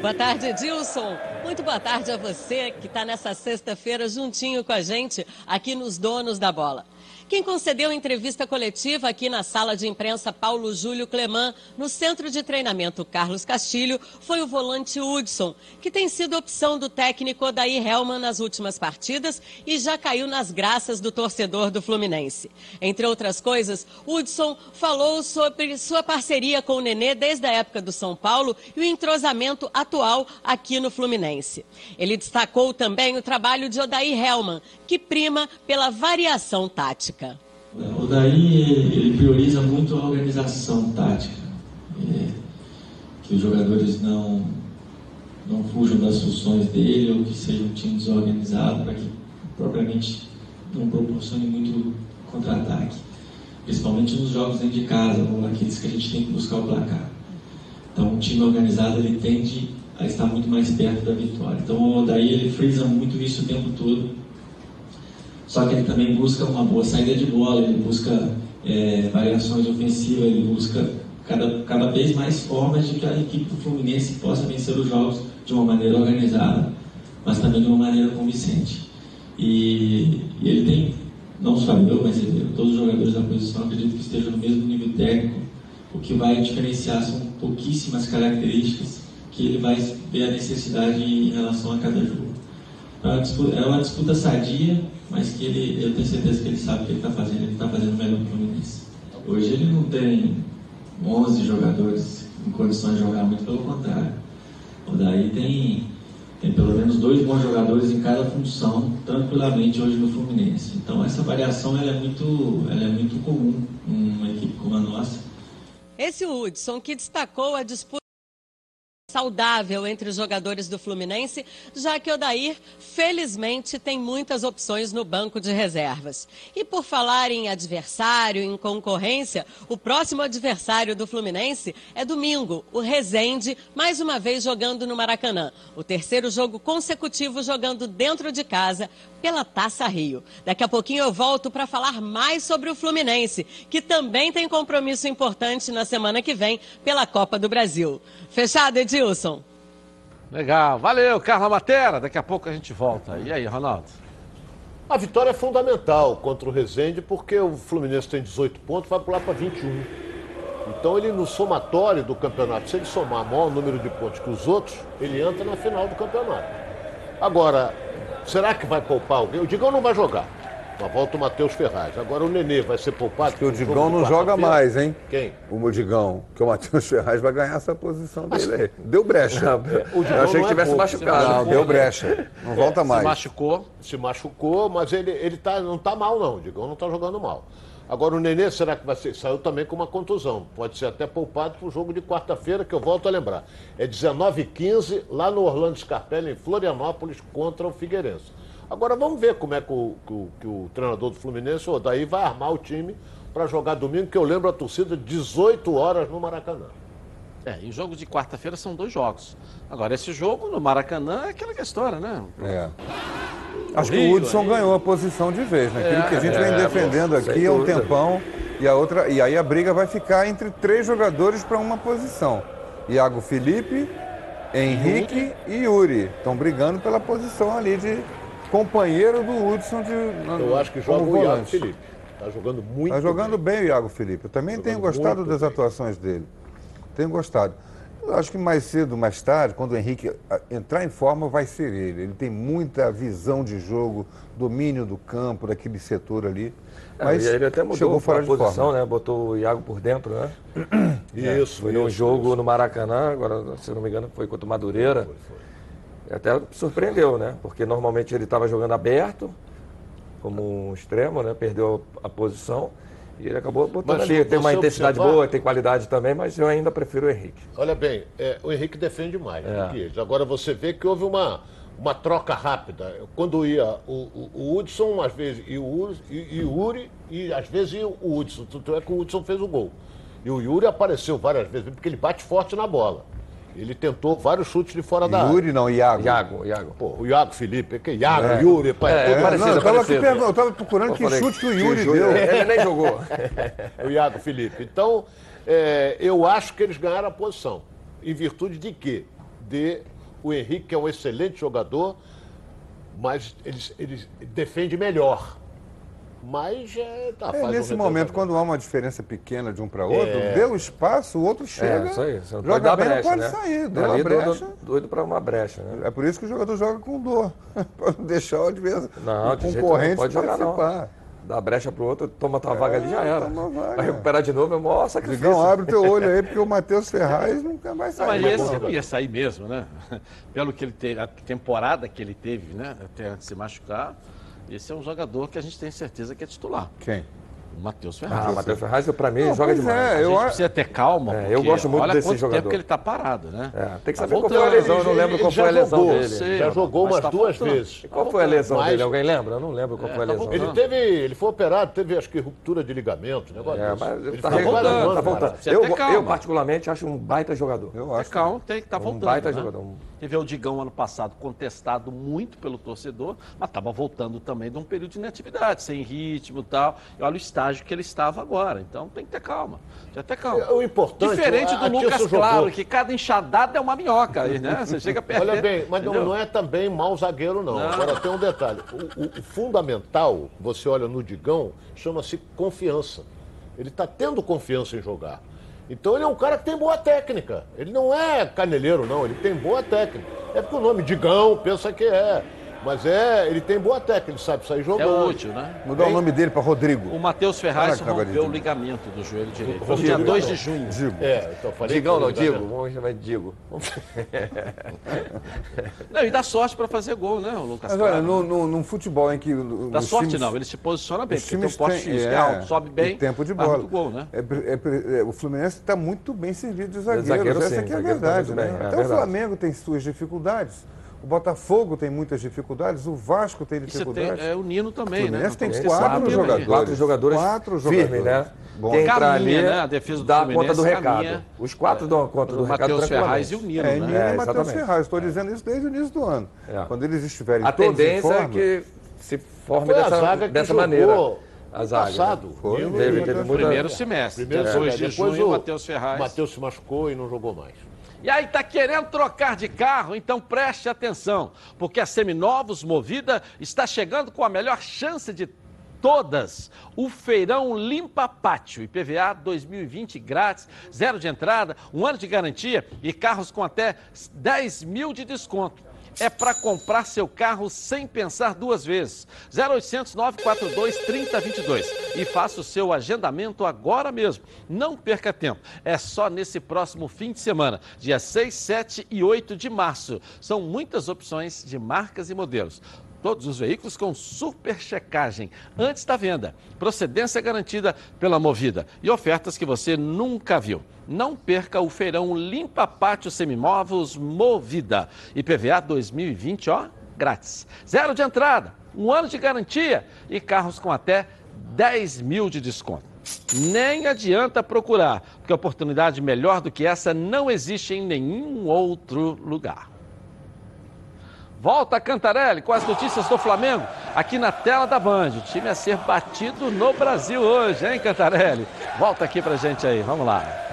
Boa tarde, Edilson. Muito boa tarde a você que está nessa sexta-feira juntinho com a gente aqui nos Donos da Bola. Quem concedeu entrevista coletiva aqui na sala de imprensa Paulo Júlio Clemã, no centro de treinamento Carlos Castilho, foi o volante Hudson, que tem sido opção do técnico Odair Helman nas últimas partidas e já caiu nas graças do torcedor do Fluminense. Entre outras coisas, Hudson falou sobre sua parceria com o Nenê desde a época do São Paulo e o entrosamento atual aqui no Fluminense. Ele destacou também o trabalho de Odair Helman, que prima pela variação tática. O daí ele prioriza muito a organização tática, é, que os jogadores não não fujam das funções dele ou que seja um time desorganizado para que propriamente não proporcione muito contra-ataque, principalmente nos jogos dentro de casa ou naqueles que a gente tem que buscar o placar. Então, um time organizado ele tende a estar muito mais perto da vitória. Então, daí ele frisa muito isso o tempo todo só que ele também busca uma boa saída de bola, ele busca é, variações ofensivas, ele busca cada, cada vez mais formas de que a equipe do Fluminense possa vencer os jogos de uma maneira organizada, mas também de uma maneira convincente. E, e ele tem, não só eu, mas ele, todos os jogadores da posição acredito que estejam no mesmo nível técnico. O que vai diferenciar são pouquíssimas características que ele vai ver a necessidade em relação a cada jogo. É uma disputa, é uma disputa sadia, mas que ele, eu tenho certeza que ele sabe o que ele está fazendo, ele está fazendo melhor para o Fluminense. Hoje ele não tem 11 jogadores em condições de jogar, muito pelo contrário. O daí tem, tem pelo menos dois bons jogadores em cada função, tranquilamente hoje no Fluminense. Então essa variação ela é, muito, ela é muito comum numa equipe como a nossa. Esse Hudson que destacou a disputa saudável entre os jogadores do Fluminense, já que Odair, felizmente, tem muitas opções no banco de reservas. E por falar em adversário, em concorrência, o próximo adversário do Fluminense é domingo, o Rezende, mais uma vez jogando no Maracanã. O terceiro jogo consecutivo jogando dentro de casa pela Taça Rio. Daqui a pouquinho eu volto para falar mais sobre o Fluminense, que também tem compromisso importante na semana que vem pela Copa do Brasil. Fechado, Edilson? Legal, valeu, Carla Matera. Daqui a pouco a gente volta. E aí, Ronaldo? A vitória é fundamental contra o Rezende, porque o Fluminense tem 18 pontos, vai pular para 21. Então ele no somatório do campeonato, se ele somar maior número de pontos que os outros, ele entra na final do campeonato. Agora, será que vai poupar alguém? O Digão não vai jogar. Mas volta o Matheus Ferraz. Agora o Nenê vai ser poupado. Acho que o Digão não joga mais, hein? Quem? O Digão. Que o Matheus Ferraz vai ganhar essa posição dele aí. Deu brecha. O Digão Eu achei que é tivesse pouco. machucado. Não, deu brecha. Não volta mais. Se machucou. Se machucou, mas ele, ele tá, não tá mal, não. O Digão não tá jogando mal. Agora o Nenê, será que vai ser? Saiu também com uma contusão. Pode ser até poupado para o jogo de quarta-feira, que eu volto a lembrar. É 19h15, lá no Orlando Scarpelli, em Florianópolis, contra o Figueirense. Agora vamos ver como é que o, que o, que o treinador do Fluminense, o daí vai armar o time para jogar domingo, que eu lembro a torcida, 18 horas no Maracanã. É, e o jogo de quarta-feira são dois jogos. Agora, esse jogo no Maracanã é aquela que é a história, né? É. Acho que o Hudson aí. ganhou a posição de vez, né? Aquilo É, que a gente é, vem defendendo aqui há um tempão. E, a outra, e aí a briga vai ficar entre três jogadores para uma posição. Iago Felipe, Henrique e Yuri. Estão brigando pela posição ali de companheiro do Hudson de Eu acho que joga o Iago volante. Felipe. Está jogando muito Está jogando bem. o Iago Felipe. Eu também tenho Jogando gostado das bem. atuações dele. Tenho gostado. Eu acho que mais cedo, mais tarde, quando o Henrique ah, entrar em forma, vai ser ele. Ele tem muita visão de jogo, domínio do campo, daquele setor ali. É, Mas e ele até mudou chegou fora a de posição, forma. né? Botou o Iago por dentro, né? Isso, Foi num isso, jogo no Maracanã, agora, se eu não me engano, foi contra o Madureira. Até surpreendeu, né? Porque normalmente ele estava jogando aberto, como um extremo, né? Perdeu a posição. E ele acabou botando Mas ali. Tem uma intensidade observar- boa, tem qualidade também, mas eu ainda prefiro o Henrique. Olha bem, é, o Henrique defende mais É. do que eles. Agora você vê que houve uma, uma troca rápida. Quando ia o, o, o Hudson, às vezes, e o e, e o Uri, e às vezes ia o Hudson. Tanto é que o Hudson fez o gol. E o Yuri apareceu várias vezes, porque ele bate forte na bola. Ele tentou vários chutes de fora da área. Yuri não, Iago. Iago, Iago. Pô, o Iago Felipe, que Iago, É. Yuri, pai, É, é, parecido, não, eu tava, parecido. pergun- eu tava procurando Eu que falei, chute que o que Yuri Yuri- deu. Ele nem jogou. o Iago Felipe. Então, é, eu acho que eles ganharam a posição. Em virtude de quê? De o Henrique, que é um excelente jogador, mas eles, eles defende melhor. Mas é, tá, É, um nesse retrocesso. momento, quando há uma diferença pequena de um para outro, É. deu espaço, o outro chega, É, isso aí. Você não pode dar bem, brecha, não pode né? sair, deu Ali, a brecha. doido, doido para uma brecha, né? É por isso que o jogador joga com dor, para não deixar o adversário, Não, o concorrente pode jogar não. participar. Dá brecha pro outro, toma tua vaga ali já É, era. toma vaga. Vai recuperar de novo, é o maior sacrifício. Digão, abre o teu olho aí, porque o Matheus Ferraz nunca vai Não, sair. mas esse Não. não ia sair mesmo, né? Pelo que ele teve, a temporada que ele teve, né? Até antes de se machucar. Esse é um jogador que a gente tem certeza que é titular. Quem? O Matheus Ferraz. Ah, o Matheus Ferraz, pra mim, Não, joga demais. é, a eu gente a- precisa ter calma. É, eu gosto muito olha desse quanto jogador. tempo que ele está parado, né? É, tem que Tá saber qual voltando. foi a lesão, eu não lembro ele qual foi a lesão jogou, dele. sim, Já jogou Mas umas tá duas voltando. vezes. E qual foi a lesão Mas- dele? Alguém lembra? Eu não lembro qual É, foi a tá lesão. voltando. Ele teve, ele foi operado, teve acho que ruptura de ligamento, negócio É, mas ele tá voltando, um tá voltando. Eu, eu, particularmente, acho um baita jogador. Eu Tem acho. calma, tem que estar Um voltando. baita né? jogador. Teve o Digão ano passado contestado muito pelo torcedor, mas estava voltando também de um período de inatividade, sem ritmo e tal. E olha o estágio que ele estava agora. Então tem que ter calma. Tem que ter calma. O importante Diferente a do Lucas jogou. Claro, que cada enxadada é uma minhoca aí, né? Você chega perto. Olha bem, mas não, não é também mau zagueiro, não. Não. Agora tem um detalhe. O, o- o fundamental, você olha no Digão, chama-se confiança. Ele está tendo confiança em jogar. Então ele é um cara que tem boa técnica. Ele não é caneleiro, não. Ele tem boa técnica. É porque o nome Digão pensa que é. Mas é, ele tem boa técnica, ele sabe sair É jogando. útil, né? Mudar o nome dele para Rodrigo. O Matheus Ferraz que rompeu o agora, ligamento do joelho direito. Foi dia 2 não. de junho. Digo. É, então eu falei Digão que não, Digo. vendo? Vamos chamar de Digo. Não, e dá sorte para fazer gol, né, o Lucas Mas olha, Claro? no, no, num futebol em que. o- Dá sorte times- não, ele se posiciona bem, porque tem um times poste físico é, alto, sobe bem, e tempo de bola. muito gol, né? É, é, é, o Fluminense está muito bem servido de zagueiros. zagueiro, Essa sim, que é a tá verdade, né? é Até o verdade. Flamengo tem suas dificuldades. O Botafogo tem muitas dificuldades, o Vasco tem E dificuldades. tem é, o Nino o também, né? Fluminense tem Nós quatro pensando jogadores. aí. Quatro jogadores Quatro firmes, jogadores. né? Bom. Quem entrar Caminha, ali, né? A defesa do dá Fluminense conta do recado. caminha. Os quatro dão conta do O recado Matheus. Ferraz e o Nino, É, Nino né? e É, Matheus exatamente. Ferraz. Estou dizendo isso desde o início do ano. É. Quando eles estiverem A todos em tendência forma, é que se forme a dessa, zaga que dessa jogou maneira. no A zaga. né? passado. Foi, Nino teve- e- teve Primeiro semestre, Primeiro dia 2 semestre. de Depois o o Matheus Ferraz. Matheus se machucou e não jogou mais. E aí, tá querendo trocar de carro? Então preste atenção, porque a Seminovos Movida está chegando com a melhor chance de todas. O feirão Limpa Pátio, IPVA 2020 grátis, zero de entrada, um ano de garantia e carros com até 10 mil de desconto. É para comprar seu carro sem pensar duas vezes. 0800 942 3022 e faça o seu agendamento agora mesmo. Não perca tempo. É só nesse próximo fim de semana, dia 6, 7 e 8 de março. São muitas opções de marcas e modelos. Todos os veículos com super checagem antes da venda. Procedência garantida pela Movida e ofertas que você nunca viu. Não perca o feirão Limpa Pátio Semimovos Movida. IPVA 2020, ó, grátis. Zero de entrada, um ano de garantia e carros com até 10 mil de desconto. Nem adianta procurar, porque oportunidade melhor do que essa não existe em nenhum outro lugar. Volta Cantarelli com as notícias do Flamengo aqui na tela da Band. O time a ser batido no Brasil hoje, hein, Cantarelli? Volta aqui pra gente aí, vamos lá.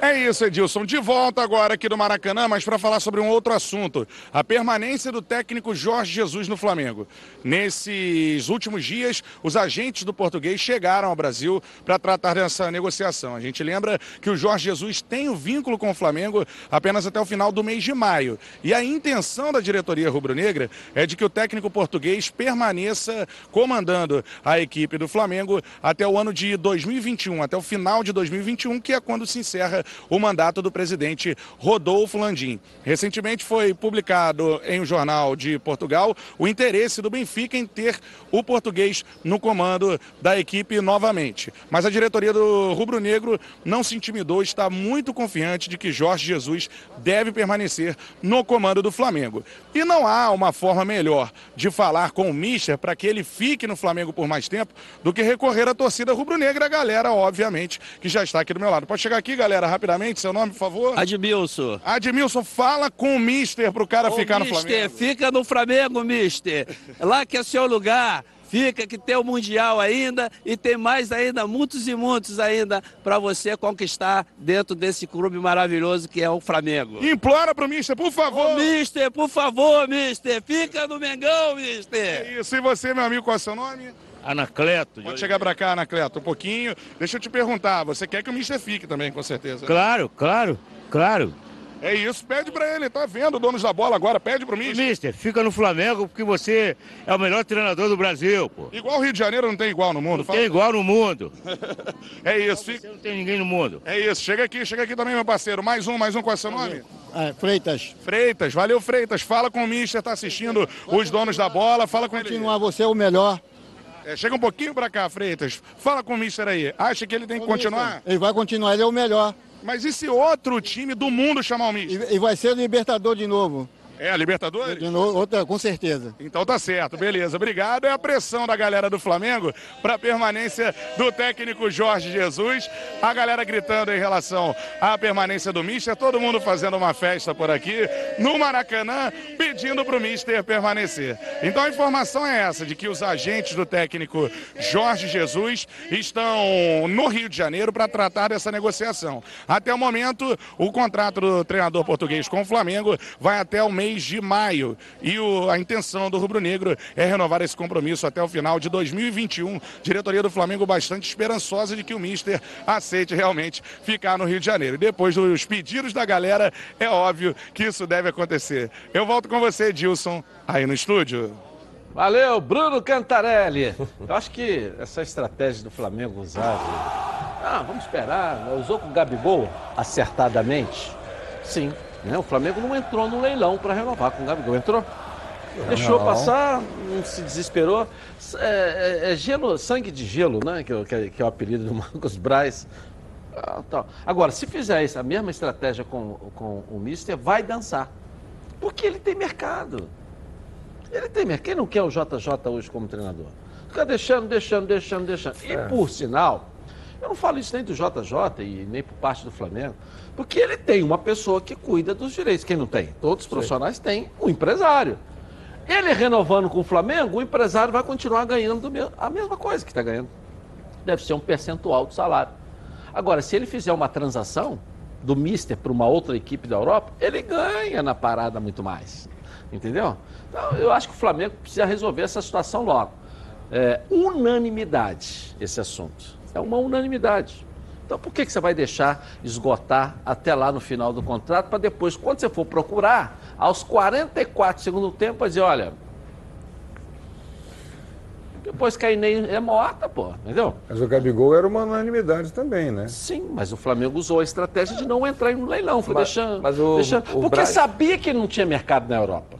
É isso, Edilson. De volta agora aqui do Maracanã, mas para falar sobre um outro assunto: a permanência do técnico Jorge Jesus no Flamengo. Nesses últimos dias, os agentes do português chegaram ao Brasil para tratar dessa negociação. A gente lembra que o Jorge Jesus tem o vínculo com o Flamengo apenas até o final do mês de maio. E a intenção da diretoria rubro-negra é de que o técnico português permaneça comandando a equipe do Flamengo até o ano de 2021, até o final de 2021, que é quando se encerra o mandato do presidente Rodolfo Landim. Recentemente foi publicado em um jornal de Portugal o interesse do Benfica em ter o português no comando da equipe novamente. Mas a diretoria do Rubro Negro não se intimidou, está muito confiante de que Jorge Jesus deve permanecer no comando do Flamengo. E não há uma forma melhor de falar com o Mister para que ele fique no Flamengo por mais tempo do que recorrer à torcida rubro-negra, a galera, obviamente, que já está aqui do meu lado. Pode chegar aqui, galera, rapidamente, seu nome, por favor? Admilson. Admilson, fala com o Mister para o cara Ô, ficar no mister, Flamengo. fica no Flamengo, mister. Lá que é seu lugar. Fica que tem o Mundial ainda e tem mais ainda, muitos e muitos ainda, para você conquistar dentro desse clube maravilhoso que é o Flamengo. Implora pro Mister, por favor. Ô, mister, por favor, mister. Fica no Mengão, mister. É Isso, e você, meu amigo, qual é o seu nome? Anacleto. Pode chegar pra cá, Anacleto, um pouquinho. Deixa eu te perguntar, você quer que o Mister fique também, com certeza? Claro, claro, claro. É isso, pede pra ele, tá vendo, donos da bola agora, pede pro Mister. Mister, fica no Flamengo porque você é o melhor treinador do Brasil, pô. Igual o Rio de Janeiro não tem igual no mundo. Não tem igual no mundo. É isso, fica... Não tem ninguém no mundo. É isso, chega aqui, chega aqui também, meu parceiro. Mais um, mais um, qual é o seu nome? Freitas. Freitas, valeu Freitas. Fala com o Mister, tá assistindo os donos da bola, fala com ele. Continuar você é o melhor. É, chega um pouquinho pra cá, Freitas. Fala com o Mister aí. Acha que ele tem que continuar? Ele vai continuar, ele é o melhor. Mas e se outro time do mundo chamar o Mister? E, e vai ser o Libertador de novo. É, a Libertadores? De novo, outra, com certeza. Então tá certo, beleza. Obrigado. É a pressão da galera do Flamengo para a permanência do técnico Jorge Jesus. A galera gritando em relação à permanência do Mister. Todo mundo fazendo uma festa por aqui no Maracanã, pedindo para o Mister permanecer. Então a informação é essa, de que os agentes do técnico Jorge Jesus estão no Rio de Janeiro para tratar dessa negociação. Até o momento, o contrato do treinador português com o Flamengo vai até o mês de maio. E o- a intenção do Rubro Negro é renovar esse compromisso até o final de 2021. Diretoria do Flamengo bastante esperançosa de que o Mister aceite realmente ficar no Rio de Janeiro. Depois dos pedidos da galera, é óbvio que isso deve acontecer. Eu volto com você, Dilson, aí no estúdio. Valeu, Bruno Cantarelli. Eu acho que essa estratégia do Flamengo usar. Ah, vamos esperar. Usou com o Gabigol acertadamente? Sim. Né? O Flamengo não entrou no leilão para renovar com o Gabigol. Entrou? Deixou Não. passar, não se desesperou. É, é- é gelo, sangue de gelo, né? Que, é o- que é- que é o apelido do Marcos Braz. Ah, tal. Agora, se fizer isso, a mesma estratégia com, com o Mister, vai dançar. Porque ele tem mercado. Ele tem mercado. Quem não quer o JJ hoje como treinador? Fica deixando, deixando, deixando, deixando. E É. por sinal, eu não falo isso nem do JJ e nem por parte do Flamengo, porque ele tem uma pessoa que cuida dos direitos. Quem não tem? Todos os profissionais têm um empresário. Ele renovando com o Flamengo, o empresário vai continuar ganhando a mesma coisa que está ganhando. Deve ser um percentual do salário. Agora, se ele fizer uma transação do Mister para uma outra equipe da Europa, ele ganha na parada muito mais. Entendeu? Então, eu acho que o Flamengo precisa resolver essa situação logo. É, unanimidade esse assunto. É uma unanimidade. Então, por que, que você vai deixar esgotar até lá no final do contrato para depois, quando você for procurar, aos 44 segundos do tempo, vai dizer, olha, depois que a Inês é morta, pô, entendeu? Mas o Gabigol era uma unanimidade também, né? Sim, mas o Flamengo usou a estratégia de não entrar em um leilão, foi Mas- deixando. mas o- deixando- o porque Braz- sabia que não tinha mercado na Europa.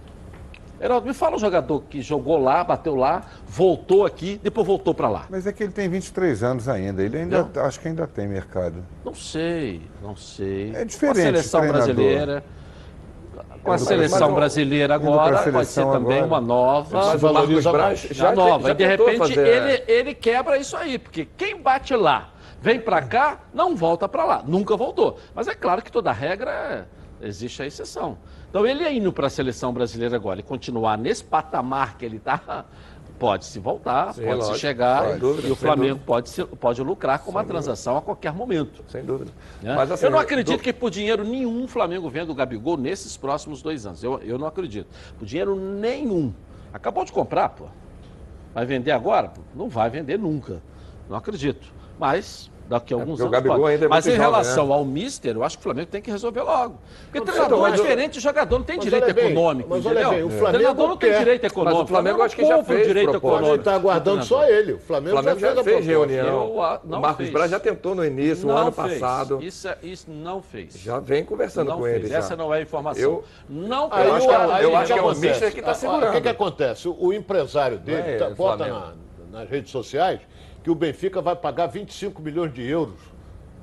Heraldo, me fala um jogador que jogou lá, bateu lá, voltou aqui, depois voltou para lá. Mas é que ele tem 23 anos ainda. Ele ainda, acho que ainda tem mercado. Não sei, não sei. É diferente, Com a seleção treinador. brasileira. Com a Indo seleção brasileira agora, pode ser seleção também agora. uma nova. Mas o Marcos Braz já já nova. já e de repente fazer- ele, ele quebra isso aí, porque quem bate lá, vem pra cá, não volta pra lá. Nunca voltou. Mas é claro que toda regra é- Existe a exceção. Então, ele indo para a seleção brasileira agora e continuar nesse patamar que ele está, pode se voltar, Sim, pode se lógico. chegar Sem dúvida, e o sem Flamengo dúvida. pode, se- pode lucrar com uma Sem transação a qualquer momento. Sem dúvida. né? Mas, assim, eu não acredito do- que por dinheiro nenhum o Flamengo venda o Gabigol nesses próximos dois anos. Eu, eu não acredito. Por dinheiro nenhum. Acabou de comprar, pô. Vai vender agora? Não vai vender nunca. Não acredito. Mas daqui a alguns porque o anos. Gabigol pode. ainda é Mas muito em jovem, relação né? ao Mister, eu acho que o Flamengo tem que resolver logo. Porque Não, treinador mas- é diferente de jogador, não tem direito bem, econômico. mas olha bem, o Flamengo treinador não tem quer. direito Mas o econômico. Flamengo acho que já o fez direito proposta. Ele econômico. está aguardando do só ele. O O Flamengo, já já fez, reunião. Eu, ah, o Marcos. Braz já tentou no início, no ano fez. passado. Isso, é- isso não fez. Já vem conversando não com fez. ele. já. Essa não é a informação. Eu- Não Aí Eu o- acho que- aí eu o acho que é o acontece? mister que tá Ah, segurando. O que, acontece? O, o empresário dele É, tá- o bota nas redes sociais que o Benfica vai pagar 25 milhões de euros.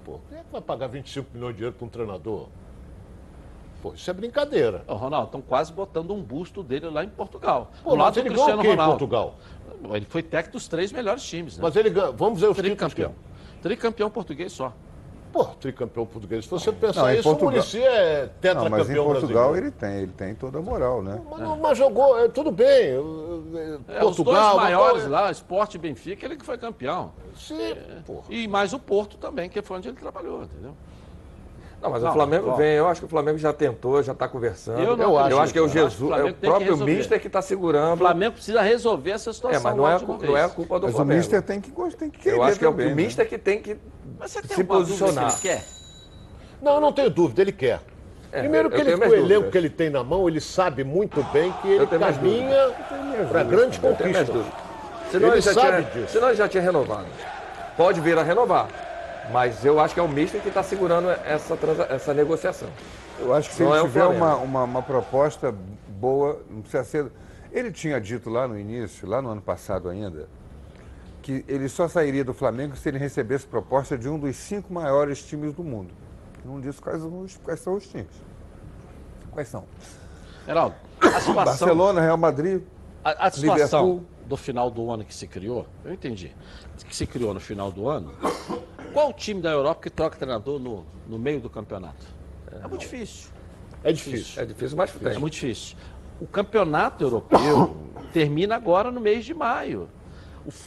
Pô, quem é que vai pagar 25 milhões de euros para um treinador? Pô, isso é brincadeira. Ô, Ronaldo, estão quase botando um busto dele lá em Portugal. Pô, do mas lado do ele ganhou Cristiano o quê em Ronaldo. Portugal? Ele foi técnico dos três melhores times, né? Mas ele ganha. Vamos ver os. Tricampeão. Tricampeão português só. Pô, tricampeão português. Se você pensar Não, isso, Portugal- o Muricy é tetracampeão mas em Portugal brasileiro. ele tem, ele tem toda a moral, né? Mas, não- mas jogou, é, tudo bem. É, Portugal. os dois maiores mas- lá, Sport e Benfica, ele que foi campeão. Sim, porra. E mais o Porto também, que foi onde ele trabalhou, entendeu? Não, mas Não, o Flamengo ó. vem, eu acho que o Flamengo já tentou, já está conversando. Eu Eu, não acho, que é o Eu acho que o Jesus, é o tem que próprio. Mister que está O segurando. Flamengo precisa resolver essa situação. É, mas não é, uma não é vez. culpa do Mas o Flamengo. Mister tem que, tem que querer Eu acho que é o também, né? Mister que tem que Mas você tem se posicionar. se ele quer? Não, não tenho dúvida, ele quer. É, Primeiro que ele, o elenco que ele tem na mão, ele sabe muito bem que ele caminha para grandes conquistas. Senão Ele ele, já sabe tinha, disso. senão ele já tinha renovado. Pode vir a renovar. Mas eu acho que é o Mister que está segurando essa, transa- essa negociação. Eu acho que se Não ele é tiver uma, uma, uma proposta boa, não precisa ser. Ele tinha dito lá no início, lá no ano passado ainda, que ele só sairia do Flamengo se ele recebesse proposta de um dos cinco maiores times do mundo. Não disse quais, os- quais são os times. Quais são? Geraldo, a situação... Barcelona, Real Madrid. A, a situação Liverpool. do final do ano que se criou, eu entendi, que se criou no final do ano, qual o time da Europa que troca treinador no, no meio do campeonato? É muito difícil. É difícil. É difícil, mas É tem. muito difícil. O campeonato europeu termina agora no mês de maio.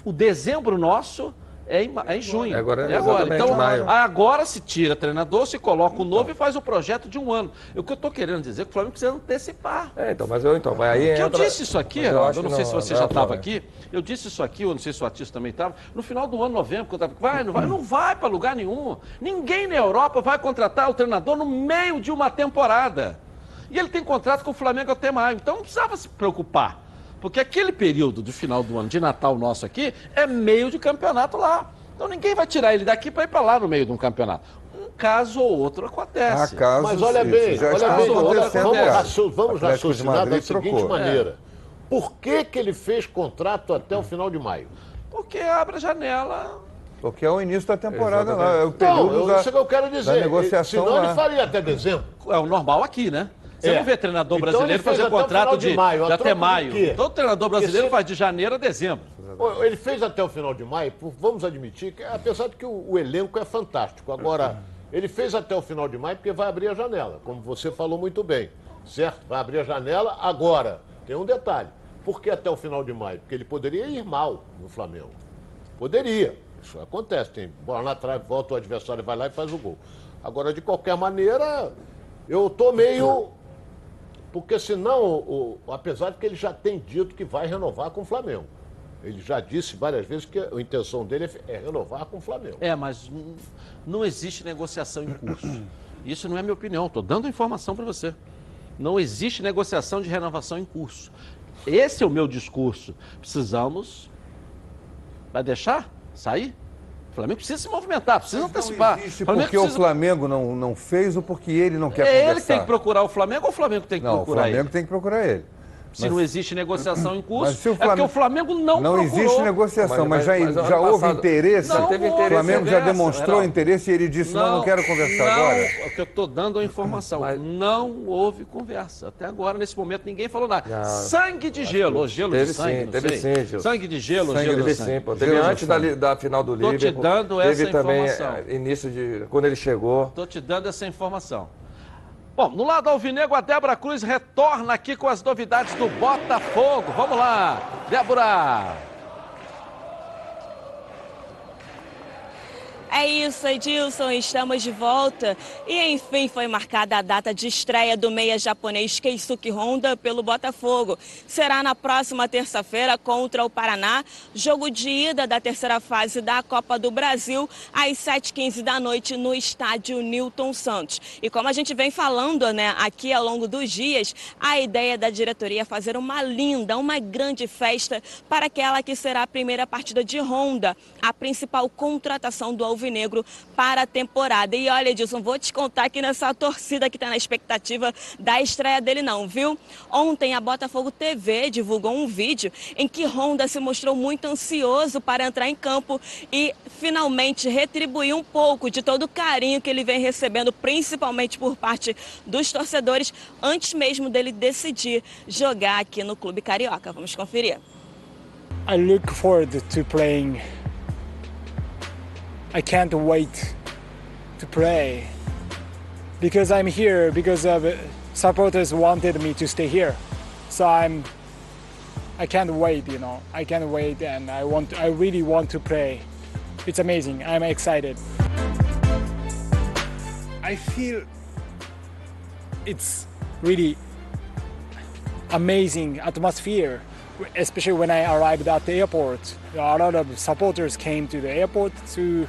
O, o dezembro nosso é em, é em junho. É agora, é agora. Então, maio. agora se tira treinador, se coloca o novo e faz o projeto de um ano. O que eu estou querendo dizer é que o Flamengo precisa antecipar. É, então, mas eu então, vai aí Que eu entra- disse isso aqui, acho eu não sei se você não já é o estava Flamengo. aqui. Eu disse isso aqui, eu não sei se o Atis também estava. No final do ano, novembro, quando eu tava, vai, não vai, não vai para lugar nenhum. Ninguém na Europa vai contratar o treinador no meio de uma temporada. E ele tem contrato com o Flamengo até maio. Então não precisava se preocupar. Porque aquele período do final do ano de Natal nosso aqui é meio de campeonato lá. Então ninguém vai tirar ele daqui para ir para lá no meio de um campeonato. Um caso ou outro acontece. Há casos, Mas olha bem, já olha bem, olha, vamos, já. racio- vamos raciocinar da seguinte trocou. maneira. Por que, que ele fez contrato até o final de maio? Porque abre a janela. Porque é o início da temporada lá, é o Não, período eu, da, isso que eu quero dizer. da negociação Senão lá. ele faria até dezembro. É o normal aqui, né? Você É. não vê treinador Então brasileiro fazer contrato de de, maio, de até de maio. quê? Todo treinador brasileiro faz de janeiro a dezembro. Ele fez até o final de maio, vamos admitir que, apesar de que o, o elenco é fantástico. Agora, ele fez até o final de maio porque vai abrir a janela, como você falou muito bem. Certo? Vai abrir a janela agora. Tem um detalhe. Por que até o final de maio? Porque ele poderia ir mal no Flamengo. Poderia. Isso acontece. Tem bola na trave, volta o adversário, vai lá e faz o gol. Agora, de qualquer maneira, eu tô meio. Porque senão, o- o- apesar de que ele já tem dito que vai renovar com o Flamengo. Ele já disse várias vezes que a intenção dele é é renovar com o Flamengo. É, mas não existe negociação em curso. Isso não é minha opinião, estou dando informação para você. Não existe negociação de renovação em curso. Esse é o meu discurso. Precisamos. Vai deixar sair? O Flamengo precisa se movimentar, precisa antecipar. Existe O Flamengo porque o precisa- Flamengo não, não fez ou porque ele não quer É ele conversar? que tem que procurar o Flamengo ou o Flamengo tem que Não, o procurar Flamengo ele? tem que procurar ele. Se Mas- não existe negociação em curso, Mas se o é porque Flamengo- o Flamengo não, Não procurou. existe negociação, mas, já, mas ano já houve passado- interesse. Não teve houve o Flamengo já demonstrou interesse e ele disse, não, não quero conversar não, agora. O que eu estou dando é a informação. Não houve conversa. Até agora, nesse momento, ninguém falou nada. Já. Sangue de gelo, ou gelo Teve de sangue, sim, teve sim, Gil. Sangue de gelo, Sangue gelo de sangue. sim, pô. Teve antes da, da final do Tô te Liverpool. dando essa informação. eh, início de... Quando ele chegou. Estou te dando essa informação. Bom, no lado alvinegro, a Débora Cruz retorna aqui com as novidades do Botafogo. Vamos lá, Débora! É isso, Edilson, estamos de volta. E enfim, foi marcada a data de estreia do meia japonês Keisuke Honda pelo Botafogo. Será na próxima terça-feira contra o Paraná, jogo de ida da terceira fase da Copa do Brasil, às 7h15 da noite no estádio Newton Santos. E como a gente vem falando né, aqui ao longo dos dias, a ideia da diretoria é fazer uma linda, uma grande festa para aquela que será a primeira partida de Honda, a principal contratação do Alvinegro para a temporada. E olha, Edilson, vou te contar que nessa torcida que está na expectativa da estreia dele não, viu? Ontem a Botafogo TV divulgou um vídeo em que Honda se mostrou muito ansioso para entrar em campo e finalmente retribuir um pouco de todo o carinho que ele vem recebendo, principalmente por parte dos torcedores, antes mesmo dele decidir jogar aqui no Clube Carioca. Vamos conferir. I look forward to playing I can't wait to play because I'm here because of uh, supporters wanted me to stay here. So I'm I can't wait, you know. I can't wait and I want I really want to play. It's amazing. I'm excited. I feel it's really amazing atmosphere especially when I arrived at the airport. A lot of supporters came to the airport to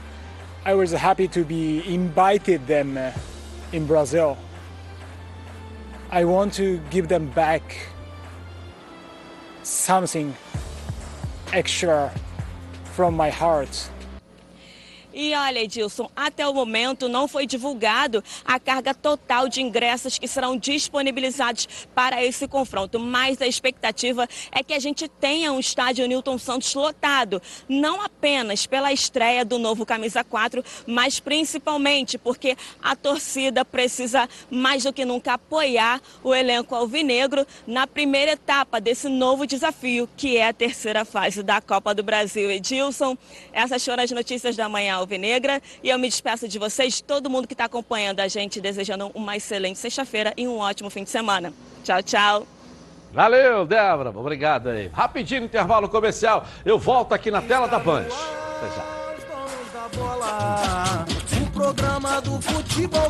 I was happy to be invited them uh, in Brazil. I want to give them back something extra from my heart. E olha, Edilson, até o momento não foi divulgado a carga total de ingressos que serão disponibilizados para esse confronto, mas a expectativa é que a gente tenha um estádio Newton Santos lotado, não apenas pela estreia do novo Camisa 4, mas principalmente porque a torcida precisa mais do que nunca apoiar o elenco alvinegro na primeira etapa desse novo desafio, que é a terceira fase da Copa do Brasil. Edilson, essas foram as notícias da manhã Alvinegra. E eu me despeço de vocês, todo mundo que está acompanhando a gente, desejando uma excelente sexta-feira e um ótimo fim de semana. Tchau, tchau. Valeu, Débora. Obrigado aí. Rapidinho intervalo comercial. Eu volto aqui na tela da Band. Até já. O programa do futebol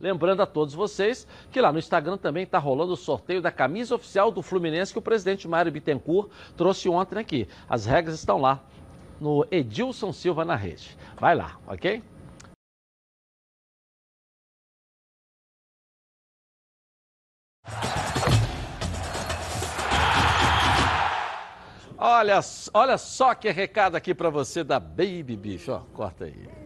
Lembrando a todos vocês que lá no Instagram também está rolando o sorteio da camisa oficial do Fluminense que o presidente Mário Bittencourt trouxe ontem aqui. As regras estão lá no Edilson Silva na rede. Vai lá, ok? Olha, olha só que recado aqui para você da Baby Bicho. Corta aí.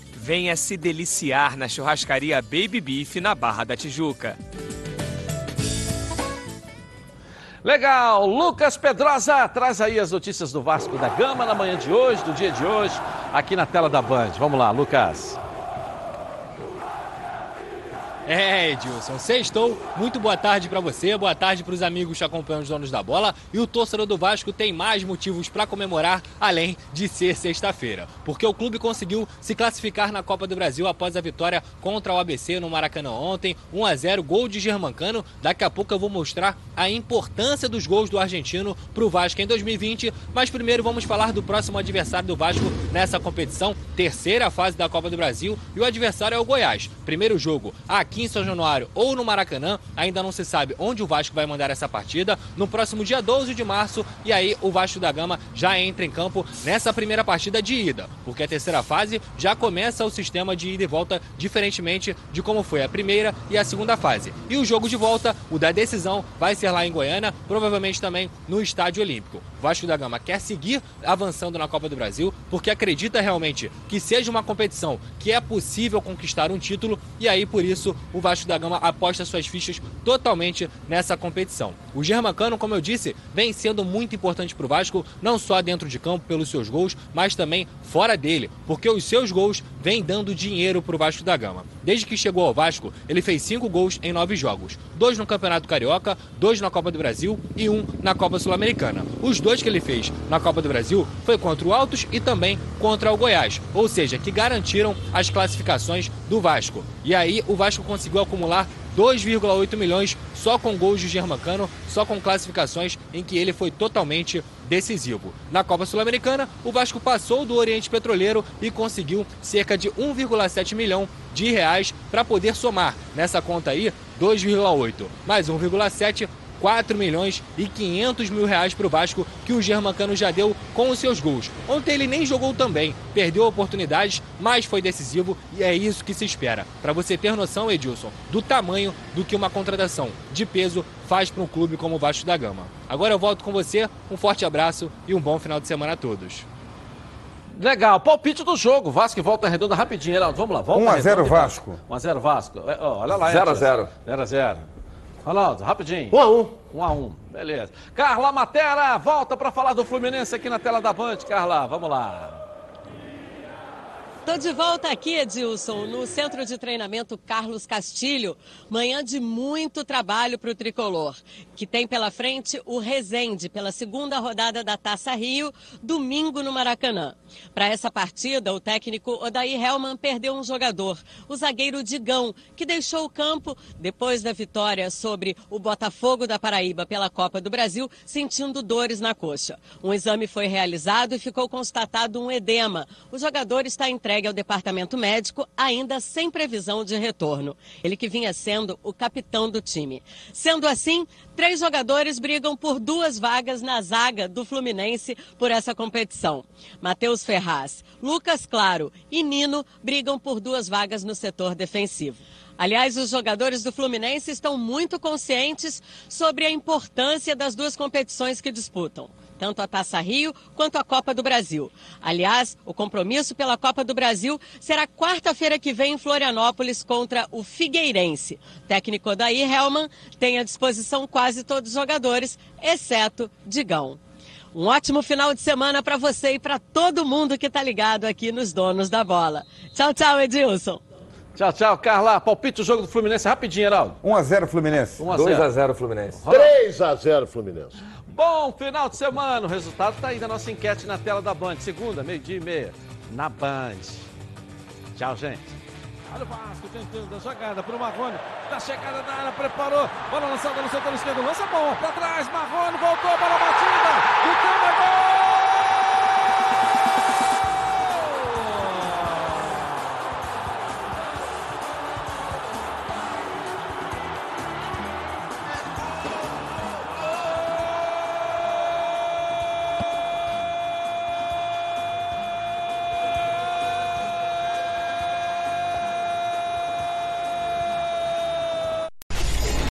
Venha se deliciar na churrascaria Baby Beef na Barra da Tijuca. Legal, Lucas Pedrosa traz aí as notícias do Vasco da Gama na manhã de hoje, do dia de hoje, aqui na tela da Band. Vamos lá, Lucas. É, Edilson, sextou. Muito boa tarde para você, boa tarde para os amigos que acompanham os donos da bola. E o torcedor do Vasco tem mais motivos para comemorar, além de ser sexta-feira. Porque o clube conseguiu se classificar na Copa do Brasil após a vitória contra o ABC no Maracanã ontem. 1 a 0 gol de Germancano. Daqui a pouco eu vou mostrar a importância dos gols do argentino para o Vasco em 2020. Mas primeiro vamos falar do próximo adversário do Vasco nessa competição, terceira fase da Copa do Brasil. E o adversário é o Goiás. Primeiro jogo aqui em São Januário ou no Maracanã. Ainda não se sabe onde o Vasco vai mandar essa partida. No próximo dia 12 de março. E aí o Vasco da Gama já entra em campo nessa primeira partida de ida. Porque a terceira fase já começa o sistema de ida e volta, diferentemente de como foi a primeira e a segunda fase. E o jogo de volta, o da decisão, vai ser lá em Goiânia, provavelmente também no Estádio Olímpico. O Vasco da Gama quer seguir avançando na Copa do Brasil, porque acredita realmente que seja uma competição que é possível conquistar um título, e aí por isso o Vasco da Gama aposta suas fichas totalmente nessa competição. O Germancano, como eu disse, vem sendo muito importante para o Vasco, não só dentro de campo pelos seus gols, mas também fora dele, porque os seus gols vêm dando dinheiro para o Vasco da Gama. Desde que chegou ao Vasco, ele fez cinco gols em nove jogos: dois no Campeonato Carioca, dois na Copa do Brasil e um na Copa Sul-Americana. Os dois que ele fez na Copa do Brasil foi contra o Altos e também contra o Goiás, ou seja, que garantiram as classificações do Vasco. E aí o Vasco conseguiu acumular 2,8 milhões só com gols de Germancano, só com classificações em que ele foi totalmente decisivo. Na Copa Sul-Americana, o Vasco passou do Oriente Petroleiro e conseguiu cerca de 1,7 milhão de reais para poder somar nessa conta aí 2,8 mais 1,7 4 milhões e 500 mil reais para o Vasco que o Germancano já deu com os seus gols. Ontem ele nem jogou também, perdeu oportunidades, mas foi decisivo e é isso que se espera. Para você ter noção, Edilson, do tamanho do que uma contratação de peso faz para um clube como o Vasco da Gama. Agora eu volto com você, um forte abraço e um bom final de semana a todos. Legal, palpite do jogo. Vasco e volta redonda rapidinho, Heraldo. Vamos lá, volta 1 a 0 redonda e Vasco. 1 a 0 Vasco. É, Olha lá, 0 a 0. 0 a 0. Ronaldo, rapidinho. 1 a 1. 1 a 1. Beleza. Carla Matera, volta para falar do Fluminense aqui na tela da Band. Carla, vamos lá. Tô de volta aqui, Edilson, no Centro de Treinamento Carlos Castilho. Manhã de muito trabalho para o tricolor, que tem pela frente o Resende, pela segunda rodada da Taça Rio, domingo no Maracanã. Para essa partida, o técnico Odair Helman perdeu um jogador, o zagueiro Digão, que deixou o campo depois da vitória sobre o Botafogo da Paraíba pela Copa do Brasil, sentindo dores na coxa. Um exame foi realizado e ficou constatado um edema. O jogador está entregue ao departamento médico, ainda sem previsão de retorno. Ele que vinha sendo o capitão do time. Sendo assim, três jogadores brigam por duas vagas na zaga do Fluminense por essa competição. Matheus Ferraz, Lucas Claro e Nino brigam por duas vagas no setor defensivo. Aliás, os jogadores do Fluminense estão muito conscientes sobre a importância das duas competições que disputam tanto a Taça Rio quanto a Copa do Brasil. Aliás, o compromisso pela Copa do Brasil será quarta-feira que vem em Florianópolis contra o Figueirense. O técnico Daí Helman tem à disposição quase todos os jogadores, exceto Digão. Um ótimo final de semana para você e para todo mundo que está ligado aqui nos Donos da Bola. Tchau, tchau, Edilson. Tchau, tchau, Carla. Palpite o jogo do Fluminense rapidinho, Heraldo. 1 a 0 Fluminense. 1 a 2 0. a 0 Fluminense. 3 a 0 Fluminense. Bom final de semana. O resultado está aí da nossa enquete na tela da Band. Segunda, meio-dia e meia, na Band. Tchau, gente. Olha o Vasco tentando a jogada para o Marrone. Da chegada da área, preparou. Bola lançada no setor esquerdo. Lança a bola para trás. Marrone voltou para a batida. E tem gol!